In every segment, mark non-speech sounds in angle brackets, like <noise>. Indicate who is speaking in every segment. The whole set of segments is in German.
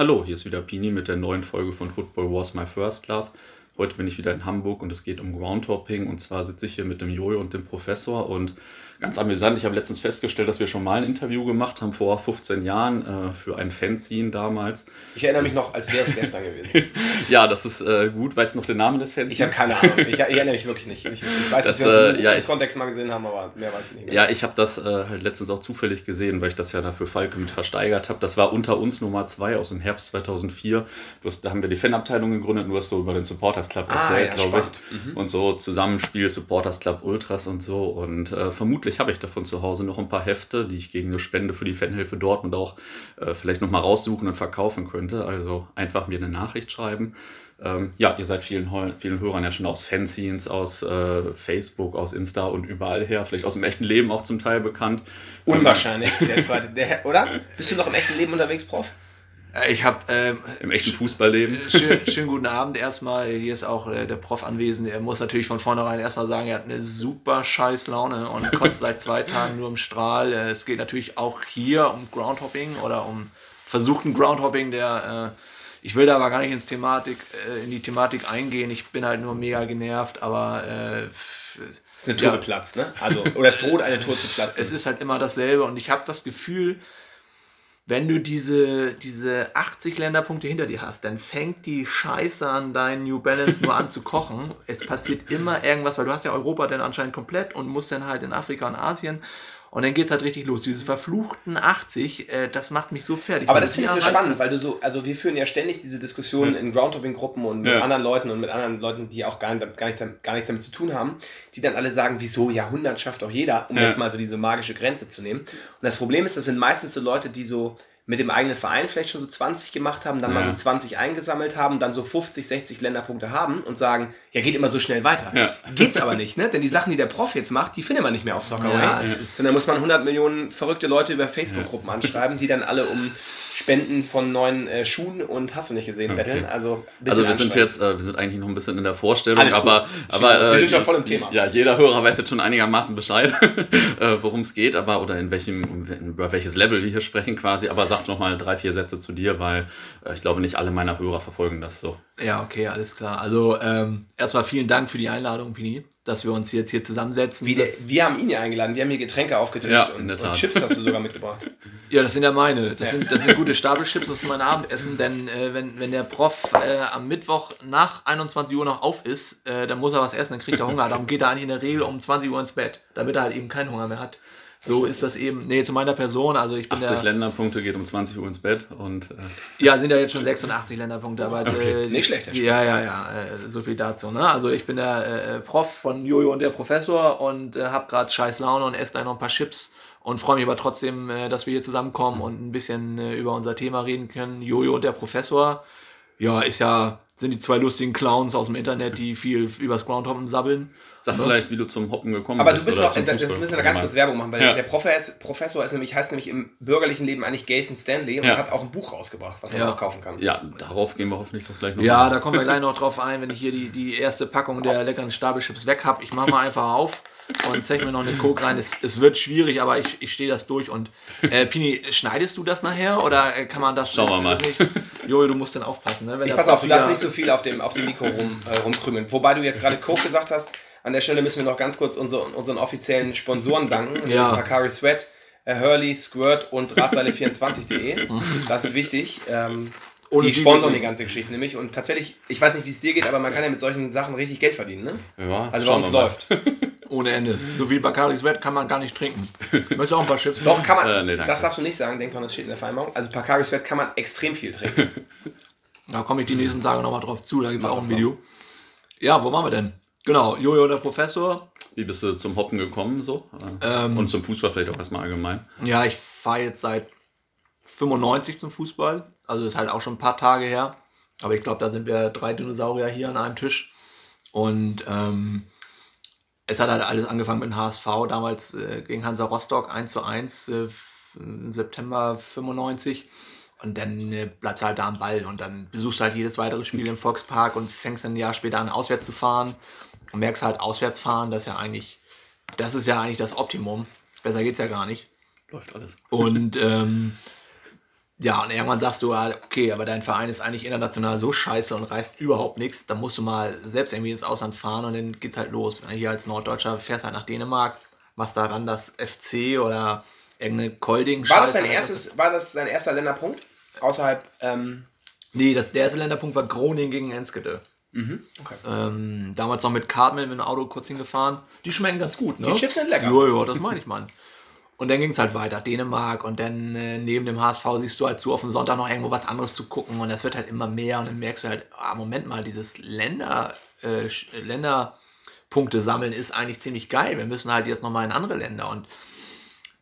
Speaker 1: Hallo, hier ist wieder Pini mit der neuen Folge von Football Wars My First Love. Heute bin ich wieder in Hamburg und es geht um Groundhopping. Und zwar sitze ich hier mit dem Jojo und dem Professor. Und ganz amüsant, ich habe letztens festgestellt, dass wir schon mal ein Interview gemacht haben, vor 15 Jahren, äh, für ein Fanzine damals.
Speaker 2: Ich erinnere mich noch, als wäre es gestern gewesen. <laughs>
Speaker 1: ja, das ist äh, gut. Weißt du noch den Namen des Fanzines?
Speaker 2: Ich habe keine Ahnung. Ich, ich, erinnere mich wirklich nicht. Ich, ich weiß, das, dass wir uns äh, im ja, Kontext mal gesehen haben, aber mehr weiß ich nicht mehr.
Speaker 1: Ja, ich habe das äh, halt letztens auch zufällig gesehen, weil ich das ja dafür Falke mit versteigert habe. Das war unter uns Nummer 2 aus dem Herbst 2004. Hast, da haben wir die Fanabteilung gegründet und du hast so über den Supporters Club ah, erzählt, ah, ja, glaube ich. Mhm. Und so Zusammenspiel, Supporters Club Ultras und so. Und äh, vermutlich habe ich davon zu Hause noch ein paar Hefte, die ich gegen eine Spende für die Fanhilfe Dortmund auch äh, vielleicht nochmal raussuchen und verkaufen könnte. Also einfach mir eine Nachricht schreiben. Ähm, ja, ihr seid vielen, vielen Hörern ja schon aus Fanzines, aus äh, Facebook, aus Insta und überall her, vielleicht aus dem echten Leben auch zum Teil bekannt.
Speaker 2: Unwahrscheinlich, der zweite, der, oder? Bist du noch im echten Leben unterwegs, Prof?
Speaker 3: Äh, ich habe ähm,
Speaker 1: im echten Fußballleben.
Speaker 3: Äh, schön, schönen guten Abend erstmal. Hier ist auch äh, der Prof anwesend. Er muss natürlich von vornherein erstmal sagen, er hat eine super scheiß Laune und <laughs> kotzt seit zwei Tagen nur im Strahl. Äh, es geht natürlich auch hier um Groundhopping oder um versuchten Groundhopping, der äh, ich will da aber gar nicht ins Thematik, äh, in die Thematik eingehen. Ich bin halt nur mega genervt, aber äh,
Speaker 2: es ist eine Tür ja. geplatzt, ne? Also, oder es droht eine Tür zu platzen.
Speaker 3: Es ist halt immer dasselbe und ich habe das Gefühl, wenn du diese, diese 80 Länderpunkte hinter dir hast, dann fängt die Scheiße an, deinen New Balance nur <laughs> an zu kochen. Es passiert immer irgendwas, weil du hast ja Europa dann anscheinend komplett und musst dann halt in Afrika und Asien und dann geht es halt richtig los. Diese verfluchten 80, äh, das macht mich so fertig.
Speaker 2: Aber das finde ich so spannend, ist. weil du so, also wir führen ja ständig diese Diskussionen ja. in Groundhopping-Gruppen und mit ja. anderen Leuten und mit anderen Leuten, die auch gar, gar, nicht, gar nichts damit zu tun haben, die dann alle sagen, wieso Jahrhundert schafft doch jeder, um ja. jetzt mal so diese magische Grenze zu nehmen. Und das Problem ist, das sind meistens so Leute, die so mit dem eigenen Verein vielleicht schon so 20 gemacht haben, dann ja. mal so 20 eingesammelt haben, dann so 50, 60 Länderpunkte haben und sagen, ja, geht immer so schnell weiter. Ja. Geht's aber nicht, ne? Denn die Sachen, die der Prof jetzt macht, die findet man nicht mehr auf Soccer ja, Sondern muss man 100 Millionen verrückte Leute über Facebook-Gruppen anschreiben, die dann alle um Spenden von neuen äh, Schuhen und hast du nicht gesehen, okay. betteln. Also,
Speaker 1: also wir sind jetzt, äh, wir sind eigentlich noch ein bisschen in der Vorstellung, Alles aber, aber
Speaker 2: äh, wir sind schon voll im Thema.
Speaker 1: Ja, jeder Hörer weiß jetzt schon einigermaßen Bescheid, <laughs> äh, worum es geht, aber oder in welchem, über welches Level wir hier sprechen quasi. Aber sag noch mal drei, vier Sätze zu dir, weil äh, ich glaube, nicht alle meiner Hörer verfolgen das so.
Speaker 3: Ja, okay, alles klar. Also ähm, erstmal vielen Dank für die Einladung, Pini, dass wir uns jetzt hier zusammensetzen.
Speaker 2: Wie der, wir haben ihn ja eingeladen, wir haben hier Getränke aufgetischt ja, und, und, Chips hast du sogar mitgebracht. <laughs>
Speaker 3: Ja, das sind ja meine. Das, ja. Sind, das sind gute Stapelchips, das ist mein Abendessen, denn äh, wenn, wenn der Prof äh, am Mittwoch nach 21 Uhr noch auf ist, äh, dann muss er was essen, dann kriegt er Hunger. Darum geht er eigentlich in der Regel um 20 Uhr ins Bett, damit er halt eben keinen Hunger mehr hat. So ist das eben. Nee, zu meiner Person. Also ich bin
Speaker 1: 80 der, Länderpunkte geht um 20 Uhr ins Bett und. Äh
Speaker 3: ja, sind ja jetzt schon 86 Länderpunkte, aber.
Speaker 2: Okay. Äh, Nicht schlecht,
Speaker 3: Ja, ja, ja. Äh, so viel dazu. Ne? Also ich bin der äh, Prof von Jojo und der Professor und äh, habe gerade scheiß Laune und esse gleich noch ein paar Chips und freue mich aber trotzdem, äh, dass wir hier zusammenkommen und ein bisschen über unser Thema reden können. Jojo und der Professor. Ja, ist ja, sind die zwei lustigen Clowns aus dem Internet, die viel übers Groundhoppen sabbeln.
Speaker 1: Sag ja. vielleicht, wie du zum Hoppen gekommen
Speaker 2: aber bist. Aber du bist noch, da, wir müssen da ganz kurz Werbung machen, weil ja. der Professor, Professor ist nämlich, heißt nämlich im bürgerlichen Leben eigentlich Gason Stanley und ja. hat auch ein Buch rausgebracht, was man auch kaufen kann.
Speaker 1: Ja, darauf gehen wir hoffentlich doch gleich noch.
Speaker 3: Ja, mal. da kommen wir gleich noch drauf ein, wenn ich hier die, die erste Packung der leckeren Stabelchips weg habe. Ich mache mal einfach auf und zeig mir noch eine Coke rein. Es, es wird schwierig, aber ich, ich stehe das durch. Und äh, Pini, schneidest du das nachher oder äh, kann man das?
Speaker 1: Schauen wir mal.
Speaker 3: Jojo, du musst dann aufpassen. Ne?
Speaker 2: ich pass auf, du darfst nicht so viel auf dem, auf dem Mikro rum, äh, rumkrümeln. Wobei du jetzt gerade Coke gesagt hast, an der Stelle müssen wir noch ganz kurz unsere, unseren offiziellen Sponsoren danken. <laughs>
Speaker 3: Ja.
Speaker 2: Hakari Sweat, äh, Hurley, Squirt und Radseile24.de. <laughs> Das ist wichtig. Ähm, die sponsern die ganze Geschichte nämlich. Und tatsächlich, ich weiß nicht, wie es dir geht, aber man kann ja mit solchen Sachen richtig Geld verdienen, ne?
Speaker 1: Ja,
Speaker 2: also bei uns läuft. <laughs>
Speaker 3: Ohne Ende. So wie Bacardi Sweat kann man gar nicht trinken. Möchtest du auch ein paar Chips?
Speaker 2: Doch, kann man. Äh, nee, das darfst du nicht sagen. Denk dran, das steht in der Vereinbarung. Also Bacardi Sweat kann man extrem viel trinken.
Speaker 3: da komme ich die nächsten Tage nochmal drauf zu. Da gibt es auch ein Video. Mal. Ja, wo waren wir denn? Genau, Jojo der Professor.
Speaker 1: Wie bist du zum Hoppen gekommen so? Ähm, Und zum Fußball vielleicht auch erstmal allgemein?
Speaker 3: Ja, ich fahre jetzt seit 95 zum Fußball. Also ist halt auch schon ein paar Tage her. Aber ich glaube, da sind wir drei Dinosaurier hier an einem Tisch. Und ähm, es hat halt alles angefangen mit dem HSV, damals äh, gegen Hansa Rostock 1 zu 1 äh, im September 95. Und dann äh, bleibst du halt da am Ball und dann besuchst du halt jedes weitere Spiel im Volkspark und fängst dann ein Jahr später an, auswärts zu fahren und merkst halt, auswärts fahren, das ist ja eigentlich, das ist ja eigentlich das Optimum. Besser geht's ja gar nicht.
Speaker 1: Läuft alles.
Speaker 3: Und ähm, ja, und irgendwann sagst du, okay, aber dein Verein ist eigentlich international so scheiße und reißt überhaupt nichts, dann musst du mal selbst irgendwie ins Ausland fahren und dann geht's halt los. Hier als Norddeutscher fährst halt nach Dänemark, machst daran das FC oder irgendeine Kolding.
Speaker 2: War das dein erstes, war das dein erster Länderpunkt? Außerhalb, ähm
Speaker 3: Nee, das, der erste Länderpunkt war Groningen gegen Enskede. Mhm, okay. ähm, damals noch mit Cartmill mit dem Auto kurz hingefahren. Die schmecken ganz gut, ne?
Speaker 2: Die Chips sind lecker.
Speaker 3: Ja, ja, das meine ich, Mann. Und dann ging es halt weiter, Dänemark und dann äh, neben dem HSV siehst du halt zu, auf dem Sonntag noch irgendwo was anderes zu gucken und das wird halt immer mehr und dann merkst du halt, ah, Moment mal, dieses Länder, äh, Länderpunkte sammeln ist eigentlich ziemlich geil. Wir müssen halt jetzt nochmal in andere Länder und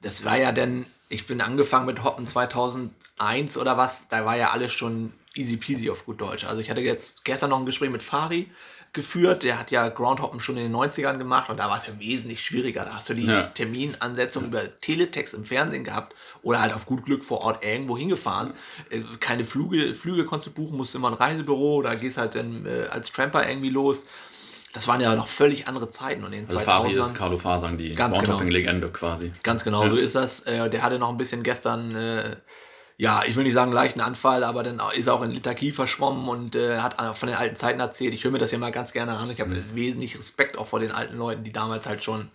Speaker 3: das war ja dann, ich bin angefangen mit Hoppen 2001 oder was, da war ja alles schon easy peasy auf gut Deutsch. Also ich hatte jetzt gestern noch ein Gespräch mit Fari, geführt. Der hat ja Groundhoppen schon in den 90ern gemacht und da war es ja wesentlich schwieriger. Da hast du die ja. Terminansetzung über Teletext im Fernsehen gehabt oder halt auf gut Glück vor Ort irgendwo hingefahren. Äh, keine Flüge, Flüge konntest du buchen, musst immer ein Reisebüro oder gehst halt dann äh, als Tramper irgendwie los. Das waren ja noch völlig andere Zeiten. Und in
Speaker 1: also Fari ist Carlo Fasang, die
Speaker 3: Groundhopping-Legende genau. quasi. Ganz genau, ja. so ist das. Äh, der hatte noch ein bisschen gestern ja, ich will nicht sagen leichten Anfall, aber dann ist er auch in Liturgie verschwommen und äh, hat von den alten Zeiten erzählt. Ich höre mir das ja mal ganz gerne an. Ich habe mhm. wesentlich Respekt auch vor den alten Leuten, die damals halt schon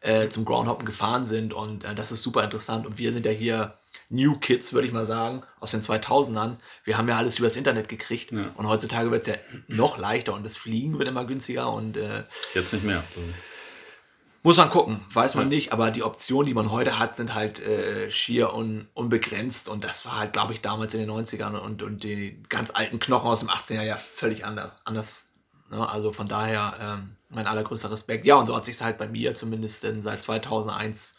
Speaker 3: äh, zum Groundhoppen gefahren sind und äh, das ist super interessant. Und wir sind ja hier New Kids, würde ich mal sagen, aus den 2000ern. Wir haben ja alles übers Internet gekriegt ja. und heutzutage wird es ja noch leichter und das Fliegen wird immer günstiger und äh,
Speaker 1: jetzt nicht mehr.
Speaker 3: Muss man gucken, weiß man ja. nicht, aber die Optionen, die man heute hat, sind halt äh, schier un, unbegrenzt und das war halt, glaube ich, damals in den 90ern und, und die ganz alten Knochen aus dem 18er Jahr völlig anders. anders ne? Also von daher ähm, mein allergrößter Respekt. Ja, und so hat sich halt bei mir zumindest denn seit 2001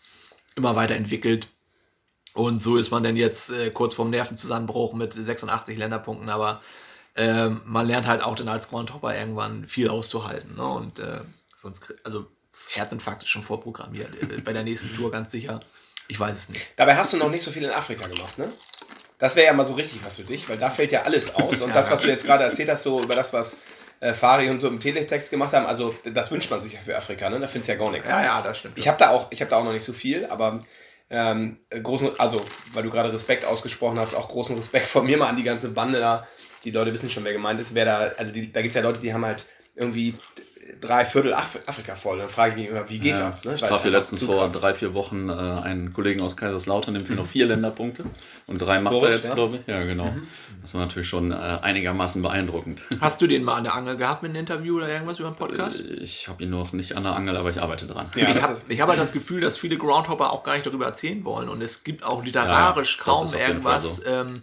Speaker 3: immer weiterentwickelt. Und so ist man denn jetzt äh, kurz vorm Nervenzusammenbruch mit 86 Länderpunkten, aber äh, man lernt halt auch dann als Groundhopper irgendwann viel auszuhalten. Ne? Und äh, sonst, also Herzinfarkt ist schon vorprogrammiert. Äh, bei der nächsten Tour ganz sicher. Ich weiß es nicht.
Speaker 2: Dabei hast du noch nicht so viel in Afrika gemacht, ne? Das wäre ja mal so richtig was für dich, weil da fällt ja alles aus. Und ja, das, was du jetzt gerade erzählt hast, so über das, was äh, Fari und so im Teletext gemacht haben, also das wünscht man sich ja für Afrika, ne? Da findest du ja gar nichts.
Speaker 3: Ja, ja, das stimmt.
Speaker 2: Ich habe da, auch, hab da auch noch nicht so viel, aber ähm, großen, also, weil du gerade Respekt ausgesprochen hast, auch großen Respekt von mir mal an die ganze Bande da. Die Leute wissen schon, wer gemeint ist. Wer da, also die, da gibt es ja Leute, die haben halt irgendwie drei Viertel Af Afrika voll. Dann frage ich mich immer, wie geht ja, das? Ne?
Speaker 1: Ich traf hier letztens vor drei, vier Wochen äh, einen Kollegen aus Kaiserslautern, dem fehlen noch vier Länderpunkte. Und drei macht Boris, er jetzt, ja? glaube ich. Ja, genau. Mhm. Das war natürlich schon äh, einigermaßen beeindruckend.
Speaker 3: Hast du den mal an der Angel gehabt mit einem Interview oder irgendwas über einen Podcast?
Speaker 1: Äh, ich habe ihn noch nicht an der Angel, aber ich arbeite dran.
Speaker 3: Ja, ich habe hab halt das Gefühl, dass viele Groundhopper auch gar nicht darüber erzählen wollen. Und es gibt auch literarisch kaum irgendwas. So. Ähm,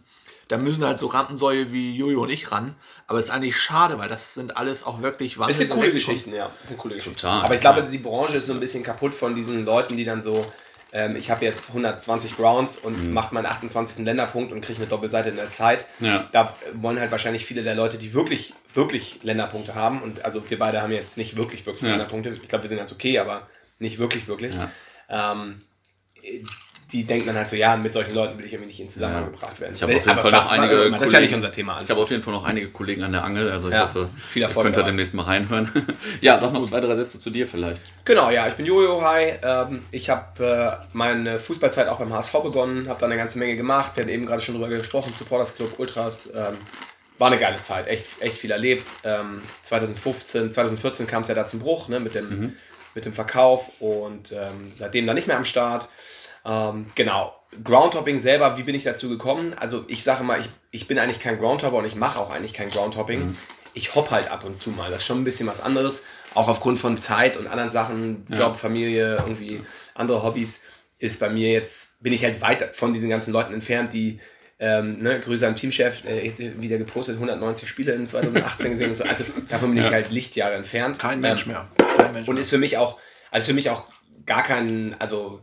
Speaker 3: da müssen halt so Rampensäue wie Jojo und ich ran. Aber es ist eigentlich schade, weil das sind alles auch wirklich
Speaker 2: Das sind coole Geschichten, ja. Das sind coole Geschichten. Total, Aber ich glaube, die Branche ist so ein bisschen kaputt von diesen Leuten, die dann so, ähm, ich habe jetzt 120 Grounds und mhm. mache meinen 28. Länderpunkt und kriege eine Doppelseite in der Zeit. Ja. Da wollen halt wahrscheinlich viele der Leute, die wirklich, wirklich Länderpunkte haben. Und also wir beide haben jetzt nicht wirklich, wirklich ja. Länderpunkte. Ich glaube, wir sind ganz okay, aber nicht wirklich, wirklich. Ja. Ähm, die denken dann halt so, ja, mit solchen Leuten will ich irgendwie nicht in Zusammenhang gebracht werden.
Speaker 1: Ich habe auf jeden Fall noch einige
Speaker 2: Kollegen, das ist ja nicht unser Thema.
Speaker 1: Ich habe auf jeden Fall noch einige Kollegen an der Angel, also ich ja, hoffe, viel Erfolg könnt ihr demnächst mal reinhören. <laughs> ja, sag noch zwei, drei Sätze zu dir vielleicht.
Speaker 2: Genau, ja, ich bin Jojo, hi. Ähm, ich habe äh, meine Fußballzeit auch beim HSV begonnen, habe da eine ganze Menge gemacht. Wir haben eben gerade schon drüber gesprochen, Supporters Club, Ultras. Ähm, war eine geile Zeit, echt, echt viel erlebt. 2015, ähm, 2014 kam es ja da zum Bruch ne, mit, dem, mhm. mit dem Verkauf und seitdem dann nicht mehr am Start. Ähm, genau. Groundhopping selber, wie bin ich dazu gekommen? Also ich sage mal, ich, ich bin eigentlich kein Groundhopper und ich mache auch eigentlich kein Groundhopping. Mhm. Ich hopp halt ab und zu mal. Das ist schon ein bisschen was anderes. Auch aufgrund von Zeit und anderen Sachen, Job, ja. Familie, irgendwie andere Hobbys, ist bei mir jetzt, bin ich halt weit von diesen ganzen Leuten entfernt, die ähm, ne, Grüße an Teamchef, äh, jetzt wieder gepostet, 190 Spiele in 2018 gesehen und so. Also davon bin ja. ich halt Lichtjahre entfernt.
Speaker 3: Kein Mensch ähm, mehr.
Speaker 2: Kein Mensch und ist für mich auch, also für mich auch gar kein, also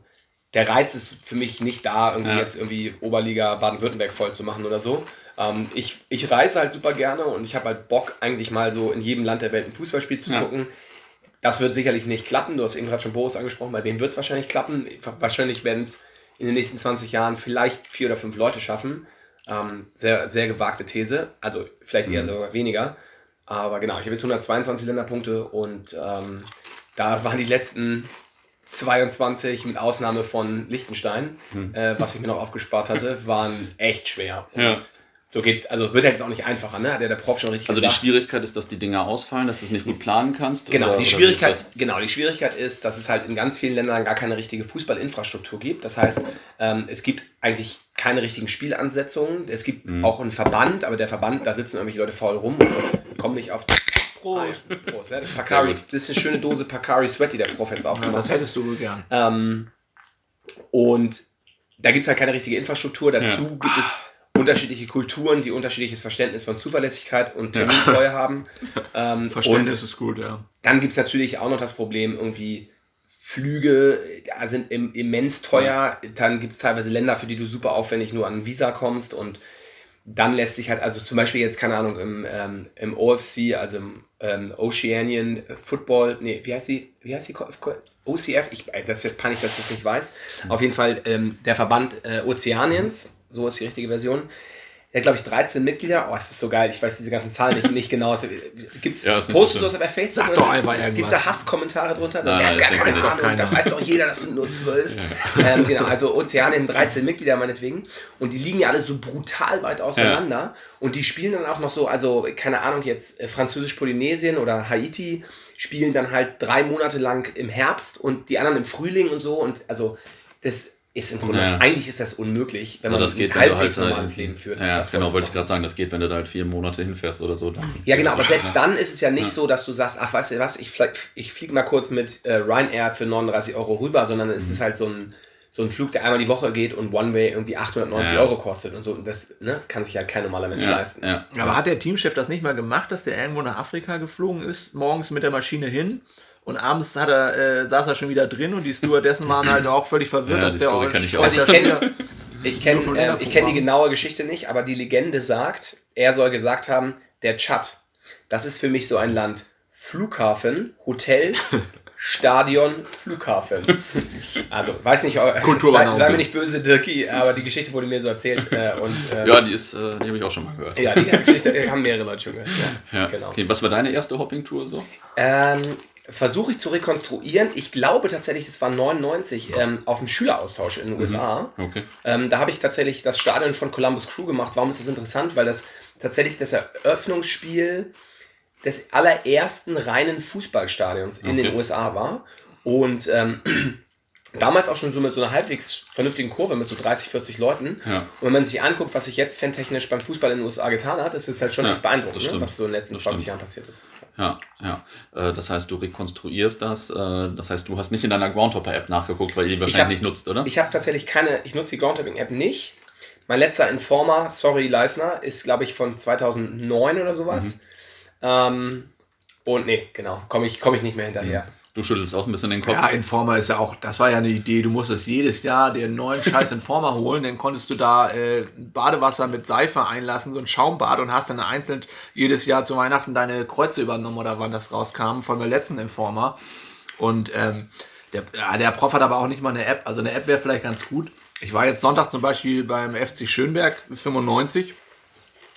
Speaker 2: der Reiz ist für mich nicht da, irgendwie ja. jetzt irgendwie Oberliga Baden-Württemberg voll zu machen oder so. Ähm, ich, ich reise halt super gerne und ich habe halt Bock, eigentlich mal so in jedem Land der Welt ein Fußballspiel zu ja. gucken. Das wird sicherlich nicht klappen. Du hast eben gerade schon Boris angesprochen, bei dem wird es wahrscheinlich klappen. Wahrscheinlich werden es in den nächsten 20 Jahren vielleicht vier oder fünf Leute schaffen. Ähm, sehr, sehr gewagte These. Also vielleicht eher mhm. sogar weniger. Aber genau, ich habe jetzt 122 Länderpunkte und ähm, da waren die letzten 22 mit Ausnahme von Liechtenstein, hm. äh, was ich mir noch aufgespart hatte, <laughs> waren echt schwer. Und ja. so geht, also wird halt jetzt auch nicht einfacher, ne? Hat ja der Prof schon richtig
Speaker 1: also gesagt. Also die Schwierigkeit ist, dass die Dinger ausfallen, dass du es nicht gut planen kannst?
Speaker 2: Genau, oder, die Schwierigkeit, genau, die Schwierigkeit ist, dass es halt in ganz vielen Ländern gar keine richtige Fußballinfrastruktur gibt. Das heißt, ähm, es gibt eigentlich keine richtigen Spielansetzungen. Es gibt mhm. auch einen Verband, aber der Verband, da sitzen irgendwelche Leute faul rum und kommen nicht auf Prost. Ah, Prost. Ja, das, Pacari, das ist eine schöne Dose Pacari Sweat, die der Prof jetzt aufgemacht
Speaker 3: hat. Das hättest du wohl gern.
Speaker 2: Ähm, und da gibt es halt keine richtige Infrastruktur. Dazu ja. gibt es unterschiedliche Kulturen, die unterschiedliches Verständnis von Zuverlässigkeit und Termintreue ja. haben. <laughs>
Speaker 3: Ähm, Verständnis ist gut, ja.
Speaker 2: Dann gibt es natürlich auch noch das Problem, irgendwie Flüge sind immens teuer. Ja. Dann gibt es teilweise Länder, für die du super aufwendig nur an Visa kommst und dann lässt sich halt, also zum Beispiel jetzt, keine Ahnung, im, ähm, im OFC, also im ähm, Oceanian Football, nee, wie heißt die, wie heißt die, OCF, ich, äh, das ist jetzt peinlich, dass ich das nicht weiß. Mhm. Auf jeden Fall ähm, der Verband äh, Ozeaniens, so ist die richtige Version, er hat, glaube ich, 13 Mitglieder. Oh, es ist so geil. Ich weiß diese ganzen Zahlen nicht, nicht genau. <laughs> Gibt es ja, Postest du das bei Facebook?
Speaker 3: Sag doch einfach irgendwas.
Speaker 2: Gibt es da Hasskommentare drunter? Nein, ja, gar keine Ahnung. Das weiß doch jeder, das sind nur 12. <laughs> Ja. Ähm, genau, also Ozeanien 13 Mitglieder meinetwegen. Und die liegen ja alle so brutal weit auseinander. Ja. Und die spielen dann auch noch so, also keine Ahnung, jetzt äh, Französisch-Polynesien oder Haiti spielen dann halt drei Monate lang im Herbst und die anderen im Frühling und so. Und also das ist im Grunde, ja. eigentlich ist das unmöglich, wenn man
Speaker 1: das geht,
Speaker 2: ein halbwegs halt normales Leben führt.
Speaker 1: Ja, genau, wollte ich gerade sagen, das geht, wenn du da halt vier Monate hinfährst oder so. Dann
Speaker 2: ja, genau, aber selbst dann ist es ja nicht ja. so, dass du sagst, ach, weißt du was, ich, flieg, ich fliege mal kurz mit äh, Ryanair für 39 Euro rüber, sondern es mhm. ist halt so ein, so ein Flug, der einmal die Woche geht und One-Way irgendwie 890 ja. Euro kostet und so. Und das ne, kann sich halt kein normaler Mensch leisten.
Speaker 3: Aber hat der Teamchef das nicht mal gemacht, dass der irgendwo nach Afrika geflogen ist, morgens mit der Maschine hin? Und abends hat er, äh, saß er schon wieder drin und die Stewardessen waren halt auch völlig verwirrt, ja, dass der
Speaker 2: auch. Ich also ich kenne ich kenn, äh, kenn die genaue Geschichte nicht, aber die Legende sagt, er soll gesagt haben, der Tschad, das ist für mich so ein Land. Flughafen, Hotel, <laughs> Stadion, Flughafen. Also, weiß nicht, äh, sei, sei, mir nicht böse, Dirki, aber die Geschichte wurde mir so erzählt. Äh, und,
Speaker 1: ähm, ja, die ist, äh, die habe ich auch schon mal gehört.
Speaker 2: Ja, die Geschichte haben mehrere Leute schon gehört.
Speaker 1: Ja, ja. Genau. Okay, was war deine erste Hopping-Tour so?
Speaker 2: Ähm, versuche ich zu rekonstruieren. Ich glaube tatsächlich, es war 99 ähm, auf dem Schüleraustausch in den USA.
Speaker 1: Mhm. Okay.
Speaker 2: Ähm, da habe ich tatsächlich das Stadion von Columbus Crew gemacht. Warum ist das interessant? Weil das tatsächlich das Eröffnungsspiel des allerersten reinen Fußballstadions in okay. den USA war. Und ähm, damals auch schon so mit so einer halbwegs vernünftigen Kurve mit so 30, 40 Leuten. Ja. Und wenn man sich anguckt, was sich jetzt fantechnisch beim Fußball in den USA getan hat, das ist halt schon ja, echt beeindruckend, ne? was so in den letzten das 20 stimmt. Jahren passiert ist.
Speaker 1: Ja, ja. Äh, das heißt, du rekonstruierst das. Äh, das heißt, du hast nicht in deiner Groundhopper-App nachgeguckt, weil ihr die wahrscheinlich hab, nicht nutzt, oder?
Speaker 2: Ich habe tatsächlich keine, ich nutze die Groundhopping-App nicht. Mein letzter Informer, sorry Leisner, ist glaube ich von 2009 oder sowas. Mhm. Ähm, und nee, genau, komme ich, komm ich nicht mehr hinterher. Mhm.
Speaker 1: Du schüttelst auch ein bisschen den Kopf.
Speaker 3: Ja, Informer ist ja auch, das war ja eine Idee, du musstest jedes Jahr den neuen scheiß Informer holen, dann konntest du da äh, Badewasser mit Seife einlassen, so ein Schaumbad und hast dann einzeln jedes Jahr zu Weihnachten deine Kreuze übernommen oder wann das rauskam von der letzten Informer. Und ähm, der, der Prof hat aber auch nicht mal eine App, also eine App wäre vielleicht ganz gut. Ich war jetzt Sonntag zum Beispiel beim FC Schönberg 95